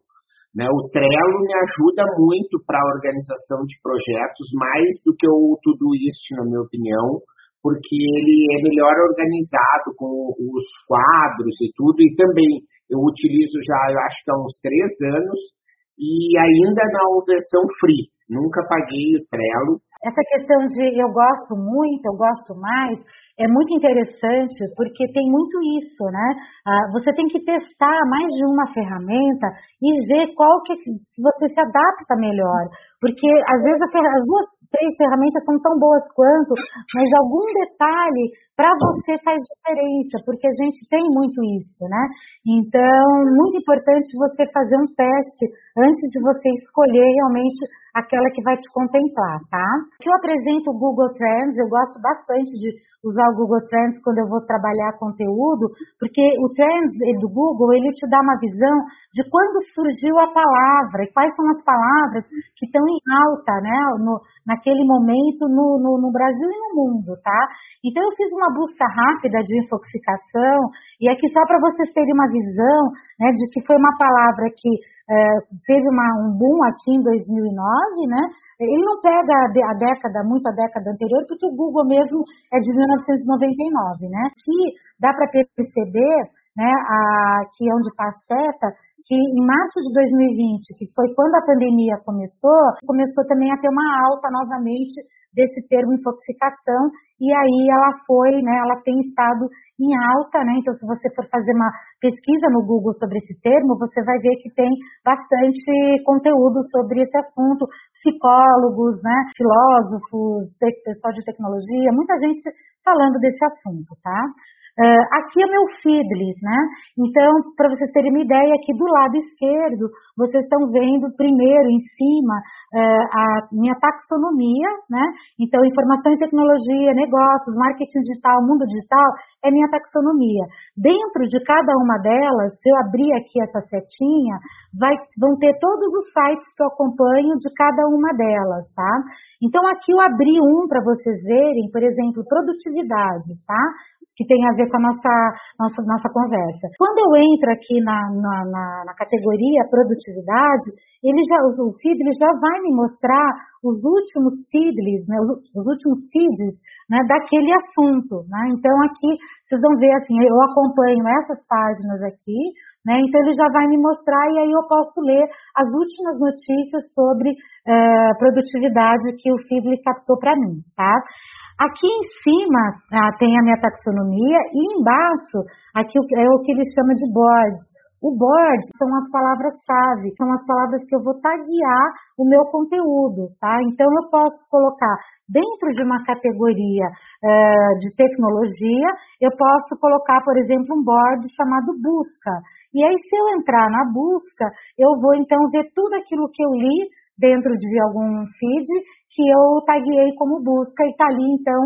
Né? O Trello me ajuda muito para a organização de projetos, mais do que o Todoist, na minha opinião porque ele é melhor organizado com os quadros e tudo, e também eu utilizo já, eu acho que há uns três anos, e ainda na versão free, nunca paguei o Trello. Essa questão de eu gosto muito, eu gosto mais, é muito interessante porque tem muito isso, né? Ah, você tem que testar mais de uma ferramenta e ver qual que você se adapta melhor. Porque às vezes as duas, três ferramentas são tão boas quanto, mas algum detalhe para você faz diferença, porque a gente tem muito isso, né? Então, muito importante você fazer um teste antes de você escolher realmente aquela que vai te contemplar, tá? Eu apresento o Google Trends, eu gosto bastante de usar o Google Trends quando eu vou trabalhar conteúdo, porque o Trends do Google, ele te dá uma visão de quando surgiu a palavra e quais são as palavras que estão em alta, né, no, naquele momento no, no, no, Brasil e no mundo, tá? Então eu fiz uma busca rápida de infoxicação e aqui só para vocês terem uma visão, né, de que foi uma palavra que é, teve uma, um boom aqui em 2009, né? Ele não pega a, década, muito a década anterior, porque o Google mesmo é de 1999, né? Que dá para perceber, né, a, que é onde está a seta, que em março de 2020, que foi quando a pandemia começou, começou também a ter uma alta novamente desse termo intoxicação, e aí ela foi, né, ela tem estado em alta, né, então se você for fazer uma pesquisa no Google sobre esse termo, você vai ver que tem bastante conteúdo sobre esse assunto, psicólogos, né, filósofos, pessoal de tecnologia, muita gente falando desse assunto, tá? Uh, aqui é meu feedly, né? Então, para vocês terem uma ideia, aqui do lado esquerdo, vocês estão vendo primeiro em cima uh, a minha taxonomia, né? Então, informação e tecnologia, negócios, marketing digital, mundo digital, é minha taxonomia. Dentro de cada uma delas, se eu abrir aqui essa setinha, vai, vão ter todos os sites que eu acompanho de cada uma delas, tá? Então, aqui eu abri um para vocês verem, por exemplo, produtividade, tá? Que tem a ver com a nossa, nossa, nossa conversa. Quando eu entro aqui na, na, na, na categoria produtividade, ele já, o ele já vai me mostrar os últimos feeds, né, os, os, últimos feeds né, daquele assunto. Né? Então aqui vocês vão ver assim, eu acompanho essas páginas aqui, né, então ele já vai me mostrar e aí eu posso ler as últimas notícias sobre eh, produtividade que o Feedly captou para mim, tá? Aqui em cima ah, tem a minha taxonomia e embaixo aqui é o que eles chamam de boards. O board são as palavras-chave, são as palavras que eu vou taguear o meu conteúdo, tá? Então eu posso colocar dentro de uma categoria uh, de tecnologia, eu posso colocar, por exemplo, um board chamado busca. E aí, se eu entrar na busca, eu vou então ver tudo aquilo que eu li dentro de algum feed que eu taguei como busca e está ali, então,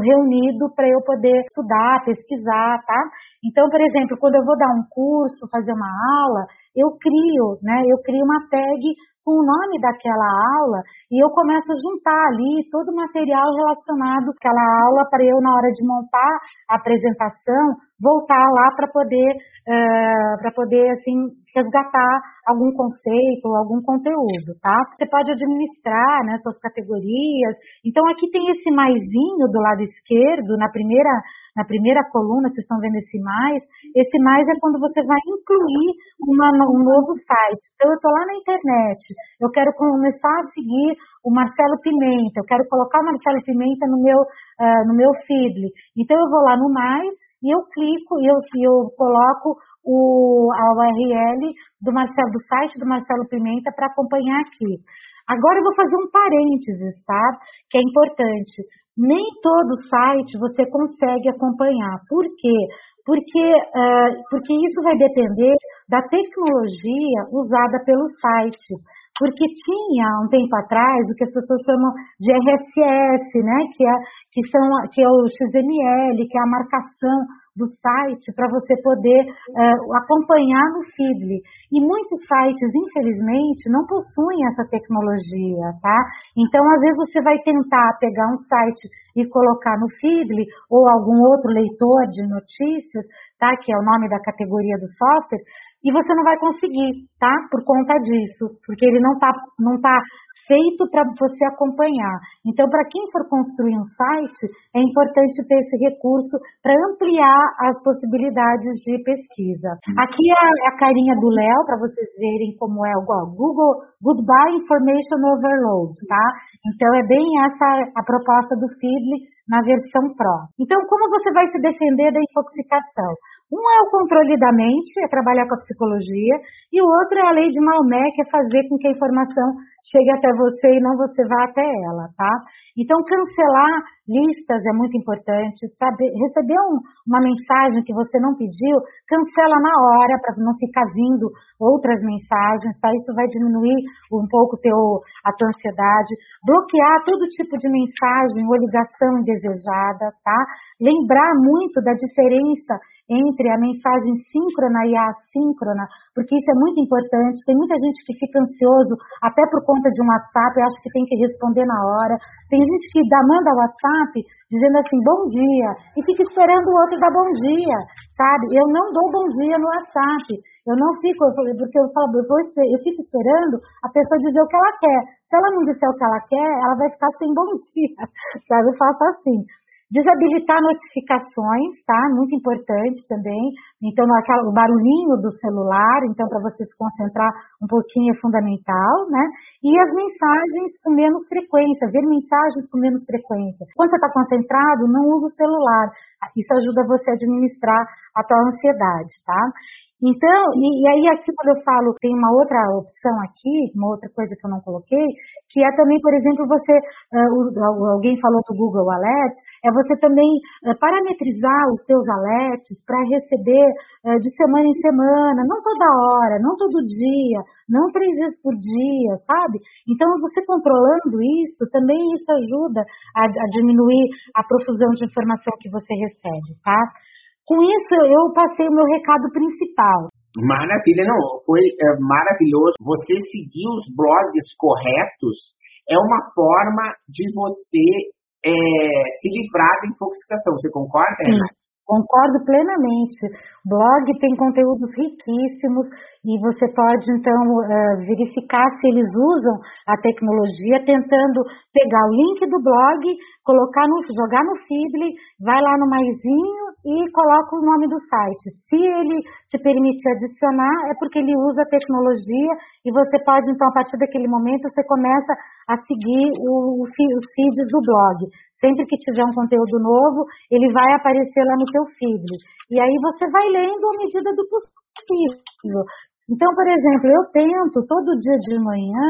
reunido para eu poder estudar, pesquisar, tá? Então, por exemplo, quando eu vou dar um curso, fazer uma aula, eu crio, né? Eu crio uma tag com o nome daquela aula e eu começo a juntar ali todo o material relacionado àquela aula para eu, na hora de montar a apresentação, voltar lá para poder, uh, para poder, assim, resgatar algum conceito ou algum conteúdo, tá? Você pode administrar, né, suas categorias. Então, aqui tem esse maisinho do lado esquerdo, na primeira, na primeira coluna, vocês estão vendo esse mais. Esse mais é quando você vai incluir uma, um novo site. Então, eu estou lá na internet, eu quero começar a seguir o Marcelo Pimenta, eu quero colocar o Marcelo Pimenta no meu, uh, no meu feed. Então, eu vou lá no mais, e eu clico e eu, eu coloco o, a URL do Marcelo, do site do Marcelo Pimenta para acompanhar aqui. Agora eu vou fazer um parênteses, tá? Que é importante. Nem todo site você consegue acompanhar. Por quê? Porque, uh, porque isso vai depender da tecnologia usada pelo site porque tinha um tempo atrás o que as pessoas chamam de RSS, né, que é, que são, que é o XML, que é a marcação do site para você poder uh, acompanhar no Feedly. E muitos sites, infelizmente, não possuem essa tecnologia, tá? Então, às vezes você vai tentar pegar um site e colocar no Feedly ou algum outro leitor de notícias, tá? Que é o nome da categoria do software, e você não vai conseguir, tá? Por conta disso, porque ele não tá, não tá feito para você acompanhar. Então, para quem for construir um site, é importante ter esse recurso para ampliar as possibilidades de pesquisa. Aqui é a, carinha do Léo, para vocês verem como é o Google Goodbye Information Overload, tá? Então, é bem essa a proposta do Feedly na versão Pro. Então, como você vai se defender da intoxicação? Um é o controle da mente, é trabalhar com a psicologia, e o outro é a lei de Maomé, que é fazer com que a informação chegue até você e não você vá até ela, tá? Então, cancelar listas é muito importante, sabe? Receber um, uma mensagem que você não pediu, cancela na hora para não ficar vindo outras mensagens, tá? Isso vai diminuir um pouco teu, a tua ansiedade. Bloquear todo tipo de mensagem ou ligação indesejada, tá? Lembrar muito da diferença entre a mensagem síncrona e a assíncrona, porque isso é muito importante. Tem muita gente que fica ansioso até por conta de um WhatsApp, acha que tem que responder na hora. Tem gente que dá, manda WhatsApp dizendo assim, bom dia, e fica esperando o outro dar bom dia, sabe? Eu não dou bom dia no WhatsApp. Eu não fico, porque eu falo, eu, vou, eu fico esperando a pessoa dizer o que ela quer. Se ela não disser o que ela quer, ela vai ficar sem bom dia, sabe? Eu faço assim. Desabilitar notificações, tá? Muito importante também. Então, o barulhinho do celular, então, para você se concentrar um pouquinho é fundamental, né? E as mensagens com menos frequência, ver mensagens com menos frequência. Quando você está concentrado, não usa o celular. Isso ajuda você a administrar a tua ansiedade, tá? Então, e, e, aí aqui quando eu falo, tem uma outra opção aqui, uma outra coisa que eu não coloquei, que é também, por exemplo, você, uh, alguém falou do Google Alerts, é você também uh, parametrizar os seus alerts para receber uh, de semana em semana, não toda hora, não todo dia, não três vezes por dia, sabe? Então, você controlando isso, também isso ajuda a, a diminuir a profusão de informação que você recebe, tá? Com isso, eu passei o meu recado principal. Maravilha, não, foi é, maravilhoso. Você seguir os blogs corretos é uma forma de você é, se livrar da intoxicação. Você concorda, Ana? Concordo plenamente. O blog tem conteúdos riquíssimos e você pode então uh, verificar se eles usam a tecnologia tentando pegar o link do blog, colocar no, jogar no Feedly, vai lá no maisinho e coloca o nome do site. Se ele te permitir adicionar, é porque ele usa a tecnologia e você pode então a partir daquele momento você começa a seguir o, os feeds do blog. Sempre que tiver um conteúdo novo, ele vai aparecer lá no teu feed. E aí você vai lendo à medida do possível. Então, por exemplo, eu tento todo dia de manhã,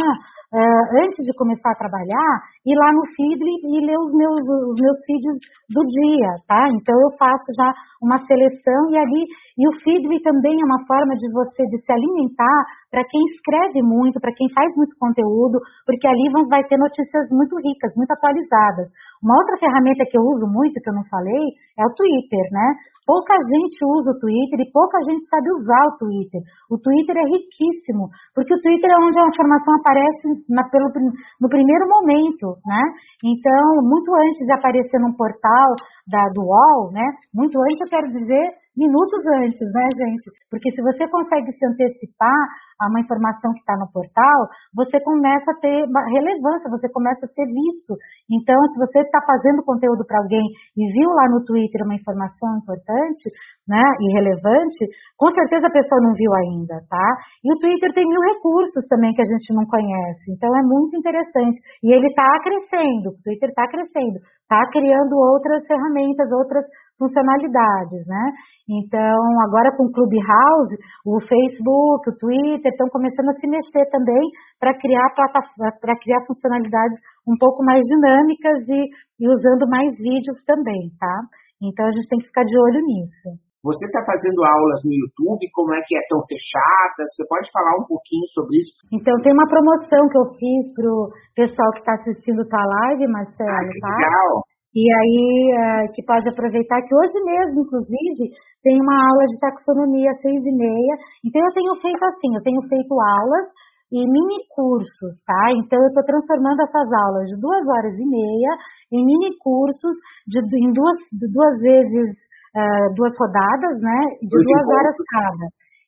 uh, antes de começar a trabalhar, ir lá no Feedly e ler os meus, os meus feeds do dia, tá? Então eu faço já uma seleção e ali, e o Feedly também é uma forma de você de se alimentar para quem escreve muito, para quem faz muito conteúdo, porque ali vão, vai ter notícias muito ricas, muito atualizadas. Uma outra ferramenta que eu uso muito, que eu não falei, é o Twitter, né? Pouca gente usa o Twitter e pouca gente sabe usar o Twitter. O Twitter é riquíssimo, porque o Twitter é onde a informação aparece na, pelo, no primeiro momento, né? Então, muito antes de aparecer num portal da, do UOL, né? Muito antes eu quero dizer minutos antes, né, gente? Porque se você consegue se antecipar a uma informação que está no portal, você começa a ter relevância, você começa a ser visto. Então, se você está fazendo conteúdo para alguém e viu lá no Twitter uma informação importante, né, e relevante, com certeza a pessoa não viu ainda, tá? E o Twitter tem mil recursos também que a gente não conhece, então é muito interessante. E ele está crescendo, o Twitter está crescendo, está criando outras ferramentas, outras funcionalidades, né? Então, agora com o Clubhouse, o Facebook, o Twitter estão começando a se mexer também para criar para criar funcionalidades um pouco mais dinâmicas e, e usando mais vídeos também, tá? Então a gente tem que ficar de olho nisso. Você está fazendo aulas no YouTube, como é que é? Estão fechadas? Você pode falar um pouquinho sobre isso? Então, tem uma promoção que eu fiz para o pessoal que está assistindo a live, Marcelo, ah, que tá? legal! E aí, uh, que pode aproveitar que hoje mesmo, inclusive, tem uma aula de taxonomia às seis e meia. Então, eu tenho feito assim, eu tenho feito aulas e mini cursos, tá? Então, eu estou transformando essas aulas de duas horas e meia em mini cursos de, em duas, duas vezes, uh, duas rodadas, né? De duas horas cada.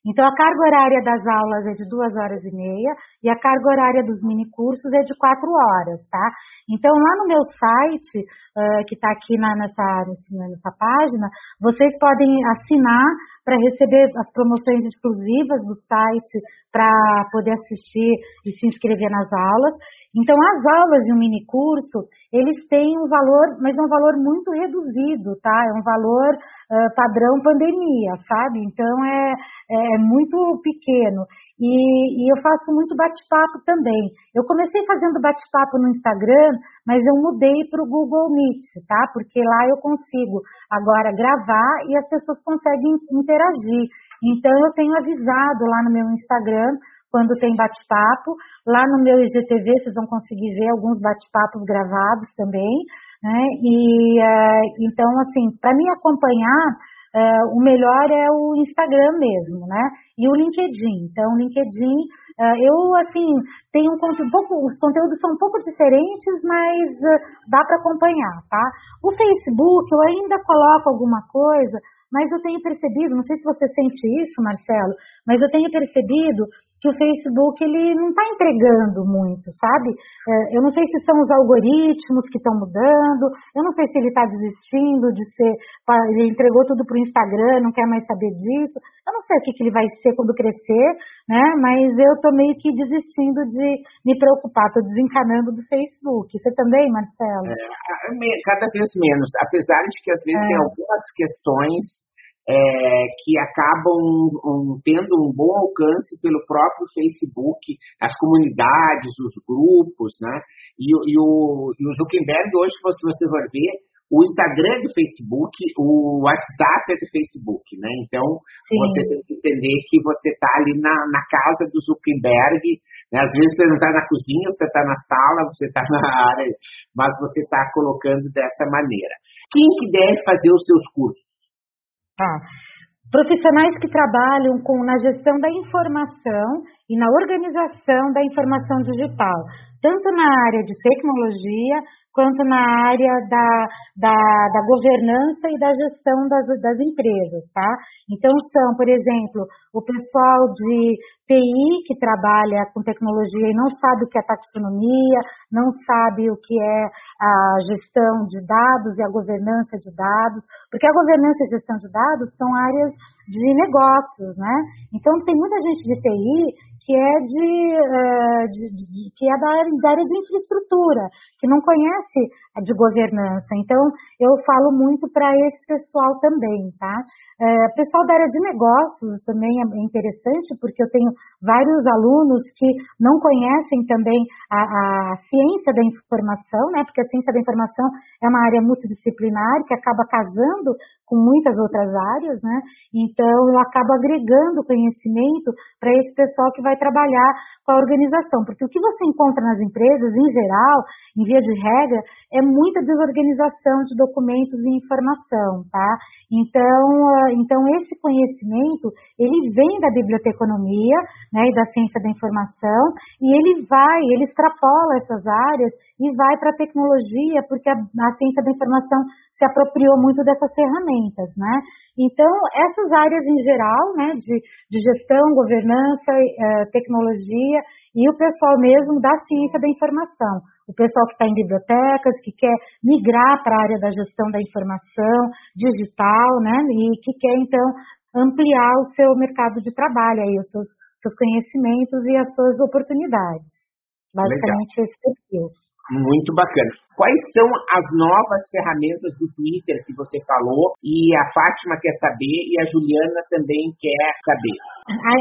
Então, a carga horária das aulas é de duas horas e meia e a carga horária dos minicursos é de quatro horas, tá? Então, lá no meu site, uh, que está aqui na, nessa, nessa página, vocês podem assinar para receber as promoções exclusivas do site para poder assistir e se inscrever nas aulas. Então, as aulas de um minicurso, eles têm um valor, mas é um valor muito reduzido, tá? É um valor uh, padrão pandemia, sabe? Então, é, é muito pequeno. E, e eu faço muito bate-papo também. Eu comecei fazendo bate-papo no Instagram, mas eu mudei para o Google Meet, tá? Porque lá eu consigo agora gravar e as pessoas conseguem interagir. Então, eu tenho avisado lá no meu Instagram quando tem bate-papo. Lá no meu IGTV vocês vão conseguir ver alguns bate-papos gravados também. Né? E uh, então, assim, para me acompanhar, uh, o melhor é o Instagram mesmo, né? E o LinkedIn. Então, o LinkedIn, uh, eu assim tenho um pouco, os conteúdos são um pouco diferentes, mas dá para acompanhar, tá? O Facebook, eu ainda coloco alguma coisa mas eu tenho percebido, não sei se você sente isso, Marcelo, mas eu tenho percebido que o Facebook ele não está entregando muito, sabe? É, eu não sei se são os algoritmos que estão mudando, eu não sei se ele está desistindo de ser, ele entregou tudo para o Instagram, não quer mais saber disso, eu não sei o que, que ele vai ser quando crescer, né? Mas eu estou meio que desistindo de me preocupar, estou desencanando do Facebook. Você também, Marcelo? É, cada vez menos, apesar de que às vezes é. tem algumas questões é, que acabam um, tendo um bom alcance pelo próprio Facebook, as comunidades, os grupos, né? E, e, o, e o Zuckerberg hoje, se você for ver, o Instagram é do Facebook, o WhatsApp é do Facebook, né? Então, Sim. você tem que entender que você está ali na, na casa do Zuckerberg, né? Às vezes você não está na cozinha, você está na sala, você está na área, mas você está colocando dessa maneira. Quem que deve fazer os seus cursos? Tá. Profissionais que trabalham com, na gestão da informação e na organização da informação digital, tanto na área de tecnologia quanto na área da, da, da governança e da gestão das, das empresas, tá? Então são, por exemplo, o pessoal de TI que trabalha com tecnologia e não sabe o que é taxonomia, não sabe o que é a gestão de dados e a governança de dados, porque a governança e a gestão de dados são áreas de negócios, né? Então tem muita gente de TI que é de, uh, de, de, que é da área, da área de infraestrutura, que não conhece de governança. Então, eu falo muito para esse pessoal também, tá? Uh, pessoal da área de negócios também é interessante, porque eu tenho vários alunos que não conhecem também a, a ciência da informação, né? Porque a ciência da informação é uma área multidisciplinar que acaba casando com muitas outras áreas, né? Então, eu acabo agregando conhecimento para esse pessoal que vai trabalhar com a organização, porque o que você encontra nas empresas, em geral, em via de regra, é muita desorganização de documentos e informação, tá? Então, ah, então esse conhecimento, ele vem da biblioteconomia, né, e da ciência da informação, e ele vai, ele extrapola essas áreas e vai para a tecnologia, porque a, a ciência da informação se apropriou muito dessas ferramentas, né? Então, essas áreas em geral, né, de, de gestão, governança, eh, tecnologia e o pessoal mesmo da ciência da informação, o pessoal que está em bibliotecas, que quer migrar para a área da gestão da informação digital, né, e que quer então ampliar o seu mercado de trabalho, aí, os seus, seus conhecimentos e as suas oportunidades. Basicamente Legal. esse perfil. Muito bacana. Quais são as novas ferramentas do Twitter que você falou e a Fátima quer saber e a Juliana também quer saber?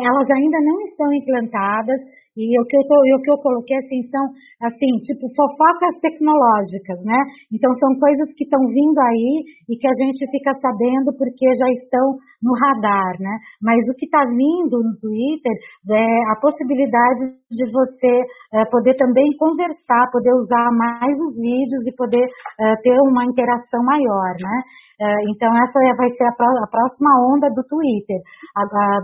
Elas ainda não estão implantadas, e o que eu, tô, o que eu coloquei assim são, assim, tipo, fofocas tecnológicas, né? Então são coisas que estão vindo aí e que a gente fica sabendo porque já estão no radar, né? Mas o que está vindo no Twitter é a possibilidade de você é, poder também conversar, poder usar mais os vídeos e poder é, ter uma interação maior, né? É, então, essa vai ser a, próxima onda do Twitter.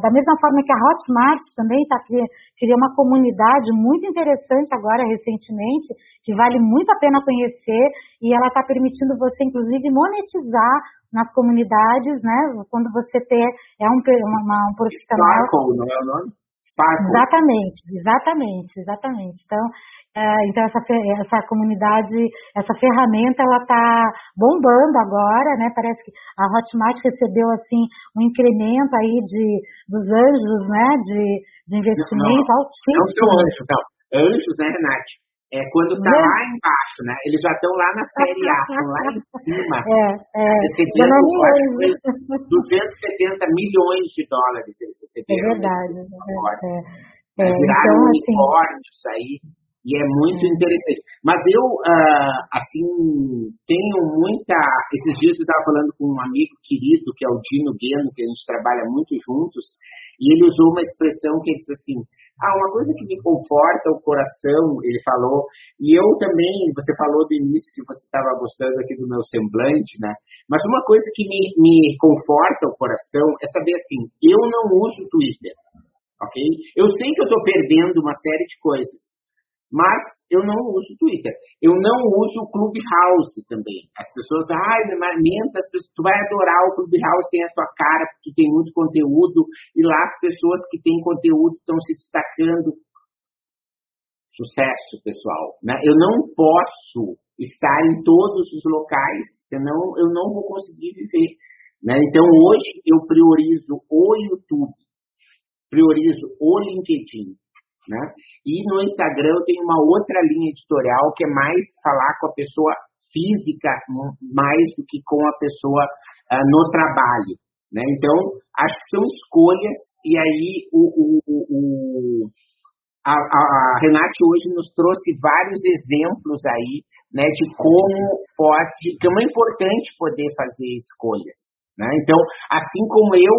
da mesma forma que a Hotmart também está criando uma comunidade muito interessante agora, recentemente, que vale muito a pena conhecer, e ela está permitindo você, inclusive, monetizar nas comunidades, né? Quando você ter, é um, uma, um profissional... Sparkle, não é o nome? Sparkle. Exatamente, exatamente, exatamente. Então, é, então essa, essa comunidade, essa ferramenta, ela está bombando agora, né? Parece que a Hotmart recebeu assim um incremento aí de dos anjos, né? De, de investimento não, altíssimo. Não são anjos, não. Anjos, né, Renate? É quando está lá embaixo, né? Eles já estão lá na série A, estão lá em cima. É, é. Recebendo 270 milhões de dólares eles receberam. É verdade. É, é, é, viraram então, assim, unicórnios aí. E é muito é. interessante. Mas eu, uh, assim, tenho muita. Esses dias eu estava falando com um amigo querido, que é o Dino Gueno, que a gente trabalha muito juntos, e ele usou uma expressão que ele disse assim: ah, uma coisa que me conforta o coração, ele falou, e eu também, você falou do início você estava gostando aqui do meu semblante, né? Mas uma coisa que me, me conforta o coração é saber assim, eu não uso Twitter, ok? Eu sei que eu estou perdendo uma série de coisas, mas eu não uso Twitter. Eu não uso o Clubhouse também. As pessoas, ai, menta, as pessoas, tu vai adorar o Clubhouse, tem a sua cara, porque tem muito conteúdo, e lá as pessoas que têm conteúdo estão se destacando. Sucesso, pessoal. Né? Eu não posso estar em todos os locais, senão eu não vou conseguir viver. Né? Então, hoje, eu priorizo o YouTube, priorizo o LinkedIn, né? E no Instagram eu tenho uma outra linha editorial que é mais falar com a pessoa física mais do que com a pessoa uh, no trabalho. Né? Então, acho que são escolhas, e aí o, o, o a, a, Renate hoje nos trouxe vários exemplos aí né, de como pode, como é importante poder fazer escolhas. Né? Então, assim como eu,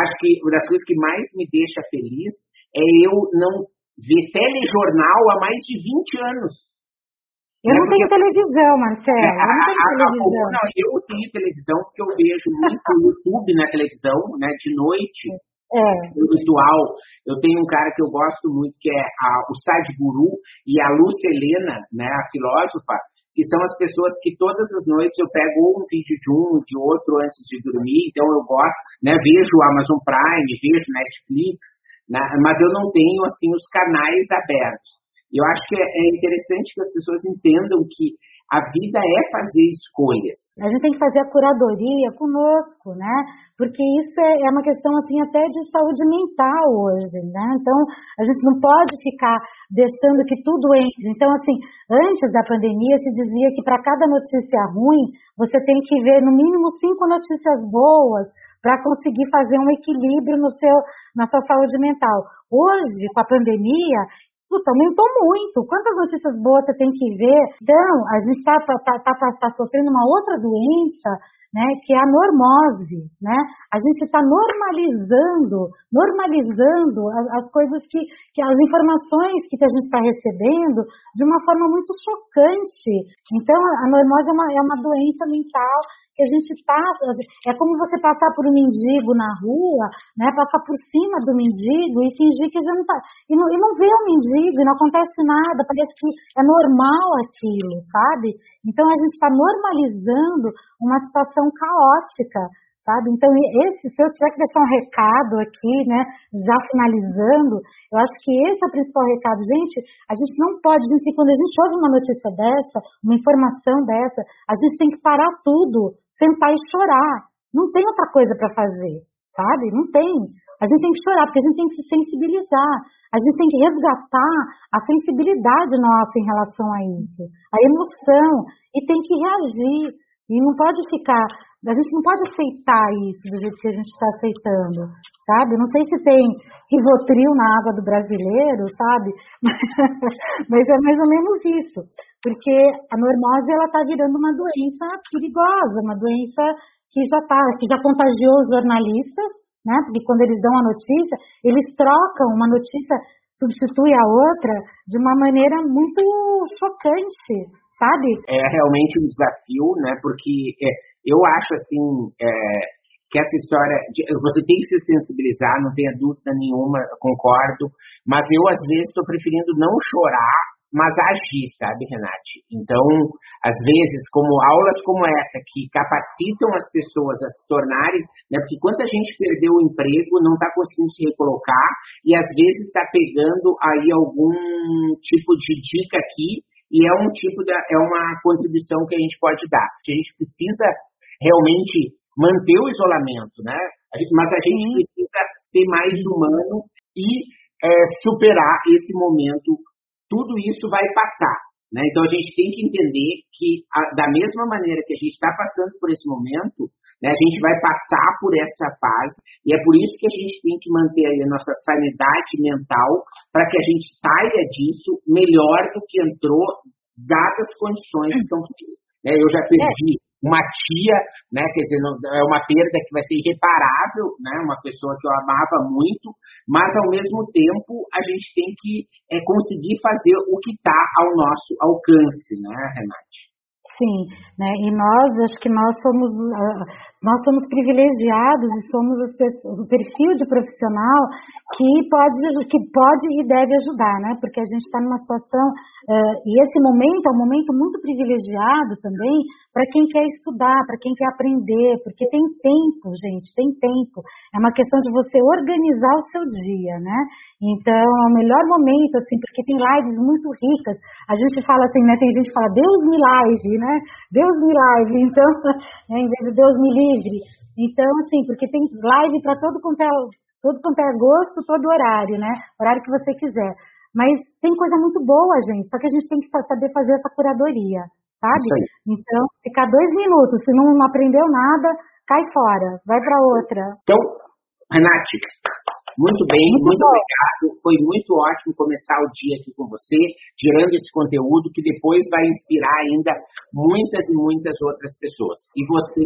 acho que uma das coisas que mais me deixa feliz é eu não ver telejornal há mais de 20 anos. Eu não tenho televisão, Marcelo. Eu não tenho televisão. Não, eu tenho televisão porque eu vejo muito YouTube na televisão, né, de noite. É. No ritual. Eu tenho um cara que eu gosto muito, que é a, o Sadhguru e a Lúcia Helena, né, a filósofa, que são as pessoas que todas as noites eu pego um vídeo de um, de outro antes de dormir, então eu gosto, né, vejo o Amazon Prime, vejo Netflix, né? Mas eu não tenho assim os canais abertos. Eu acho que é, é interessante que as pessoas entendam que a vida é fazer escolhas. A gente tem que fazer a curadoria conosco, né? Porque isso é, é uma questão assim até de saúde mental hoje, né? Então a gente não pode ficar deixando que tudo entre. Então assim, antes da pandemia se dizia que para cada notícia ruim você tem que ver no mínimo cinco notícias boas para conseguir fazer um equilíbrio no seu na sua saúde mental. Hoje, com a pandemia, puta, aumentou muito. Quantas notícias boas você tem que ver? Então, a gente está tá, tá, tá, tá, sofrendo uma outra doença, né, que é a normose, né? A gente está normalizando, normalizando as, as, coisas que, que, as informações que a gente está recebendo de uma forma muito chocante. Então, a normose é uma, é uma doença mental que a gente passa, é como você passar por um mendigo na rua, né, passar por cima do mendigo e fingir que já não tá, e não, e não vê o mendigo, e não acontece nada, parece que é normal aquilo, sabe? Então a gente está normalizando uma situação caótica, sabe? Então, esse, se eu tiver que deixar um recado aqui, né, já finalizando, eu acho que esse é o principal recado. Gente, a gente não pode, gente, quando a gente ouve uma notícia dessa, uma informação dessa, a gente tem que parar tudo, sentar e chorar. Não tem outra coisa para fazer, sabe? Não tem. A gente tem que chorar, porque a gente tem que se sensibilizar. A gente tem que resgatar a sensibilidade nossa em relação a isso, a emoção, e tem que reagir. E não pode ficar, a gente não pode aceitar isso do jeito que a gente está aceitando, sabe? Não sei se tem rivotril na água do brasileiro, sabe? Mas é mais ou menos isso, porque a normose ela está virando uma doença perigosa, uma doença que já tá, que já contagiou os jornalistas, né? Porque quando eles dão a notícia, eles trocam uma notícia substitui a outra de uma maneira muito chocante, sabe? É realmente um desafio, né? Porque é, eu acho assim é, que essa história, de, você tem que se sensibilizar, não tenha dúvida nenhuma, concordo. Mas eu às vezes estou preferindo não chorar mas agir, sabe, Renate? Então, às vezes, como aulas como essa, que capacitam as pessoas a se tornarem, né, porque quanta gente perdeu o emprego, não está conseguindo se recolocar, e às vezes está pegando aí algum tipo de dica aqui e é um tipo de, é uma contribuição que a gente pode dar. A gente precisa realmente manter o isolamento, né? Mas a gente precisa ser mais humano e é, superar esse momento. Tudo isso vai passar. Né? Então a gente tem que entender que, a, da mesma maneira que a gente está passando por esse momento, né, a gente vai passar por essa fase e é por isso que a gente tem que manter a nossa sanidade mental para que a gente saia disso melhor do que entrou, dadas as condições que são né, Eu já perdi uma tia, né, quer dizer, é uma perda que vai ser irreparável, né, uma pessoa que eu amava muito, mas ao mesmo tempo a gente tem que é, conseguir fazer o que está ao nosso alcance, né, Renate? Sim, né? E nós, acho que nós somos, ah, nós somos privilegiados e somos o perfil de profissional que pode, que pode e deve ajudar, né? Porque a gente está numa situação, uh, e esse momento é um momento muito privilegiado também para quem quer estudar, para quem quer aprender, porque tem tempo, gente, tem tempo. É uma questão de você organizar o seu dia, né? Então, é o melhor momento, assim, porque tem lives muito ricas. A gente fala assim, né? Tem gente que fala, Deus me live, né? Deus me live. Então, né, em vez de Deus me livre. Então, assim, porque tem live para todo quanto é, todo quanto é gosto, todo horário, né? Horário que você quiser. Mas tem coisa muito boa, gente. Só que a gente tem que saber fazer essa curadoria, sabe? Então, ficar dois minutos, se não aprendeu nada, cai fora, vai para outra. Então, Renate, muito bem, muito, muito obrigado. Foi muito ótimo começar o dia aqui com você, gerando esse conteúdo que depois vai inspirar ainda muitas e muitas outras pessoas. E você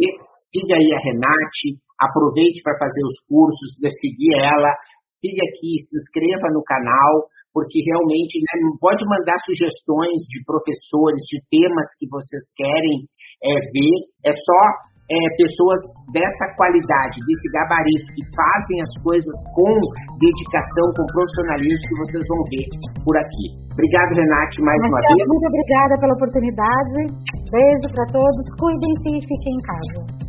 siga aí a Renate, aproveite para fazer os cursos, seguir ela, siga aqui, se inscreva no canal, porque realmente né, pode mandar sugestões de professores, de temas que vocês querem é, ver. É só é, pessoas dessa qualidade, desse gabarito, que fazem as coisas com dedicação, com profissionalismo, que vocês vão ver por aqui. Obrigado, Renate, mais uma vez. Muito obrigada pela oportunidade. Beijo para todos. Cuidem-se e fiquem em casa.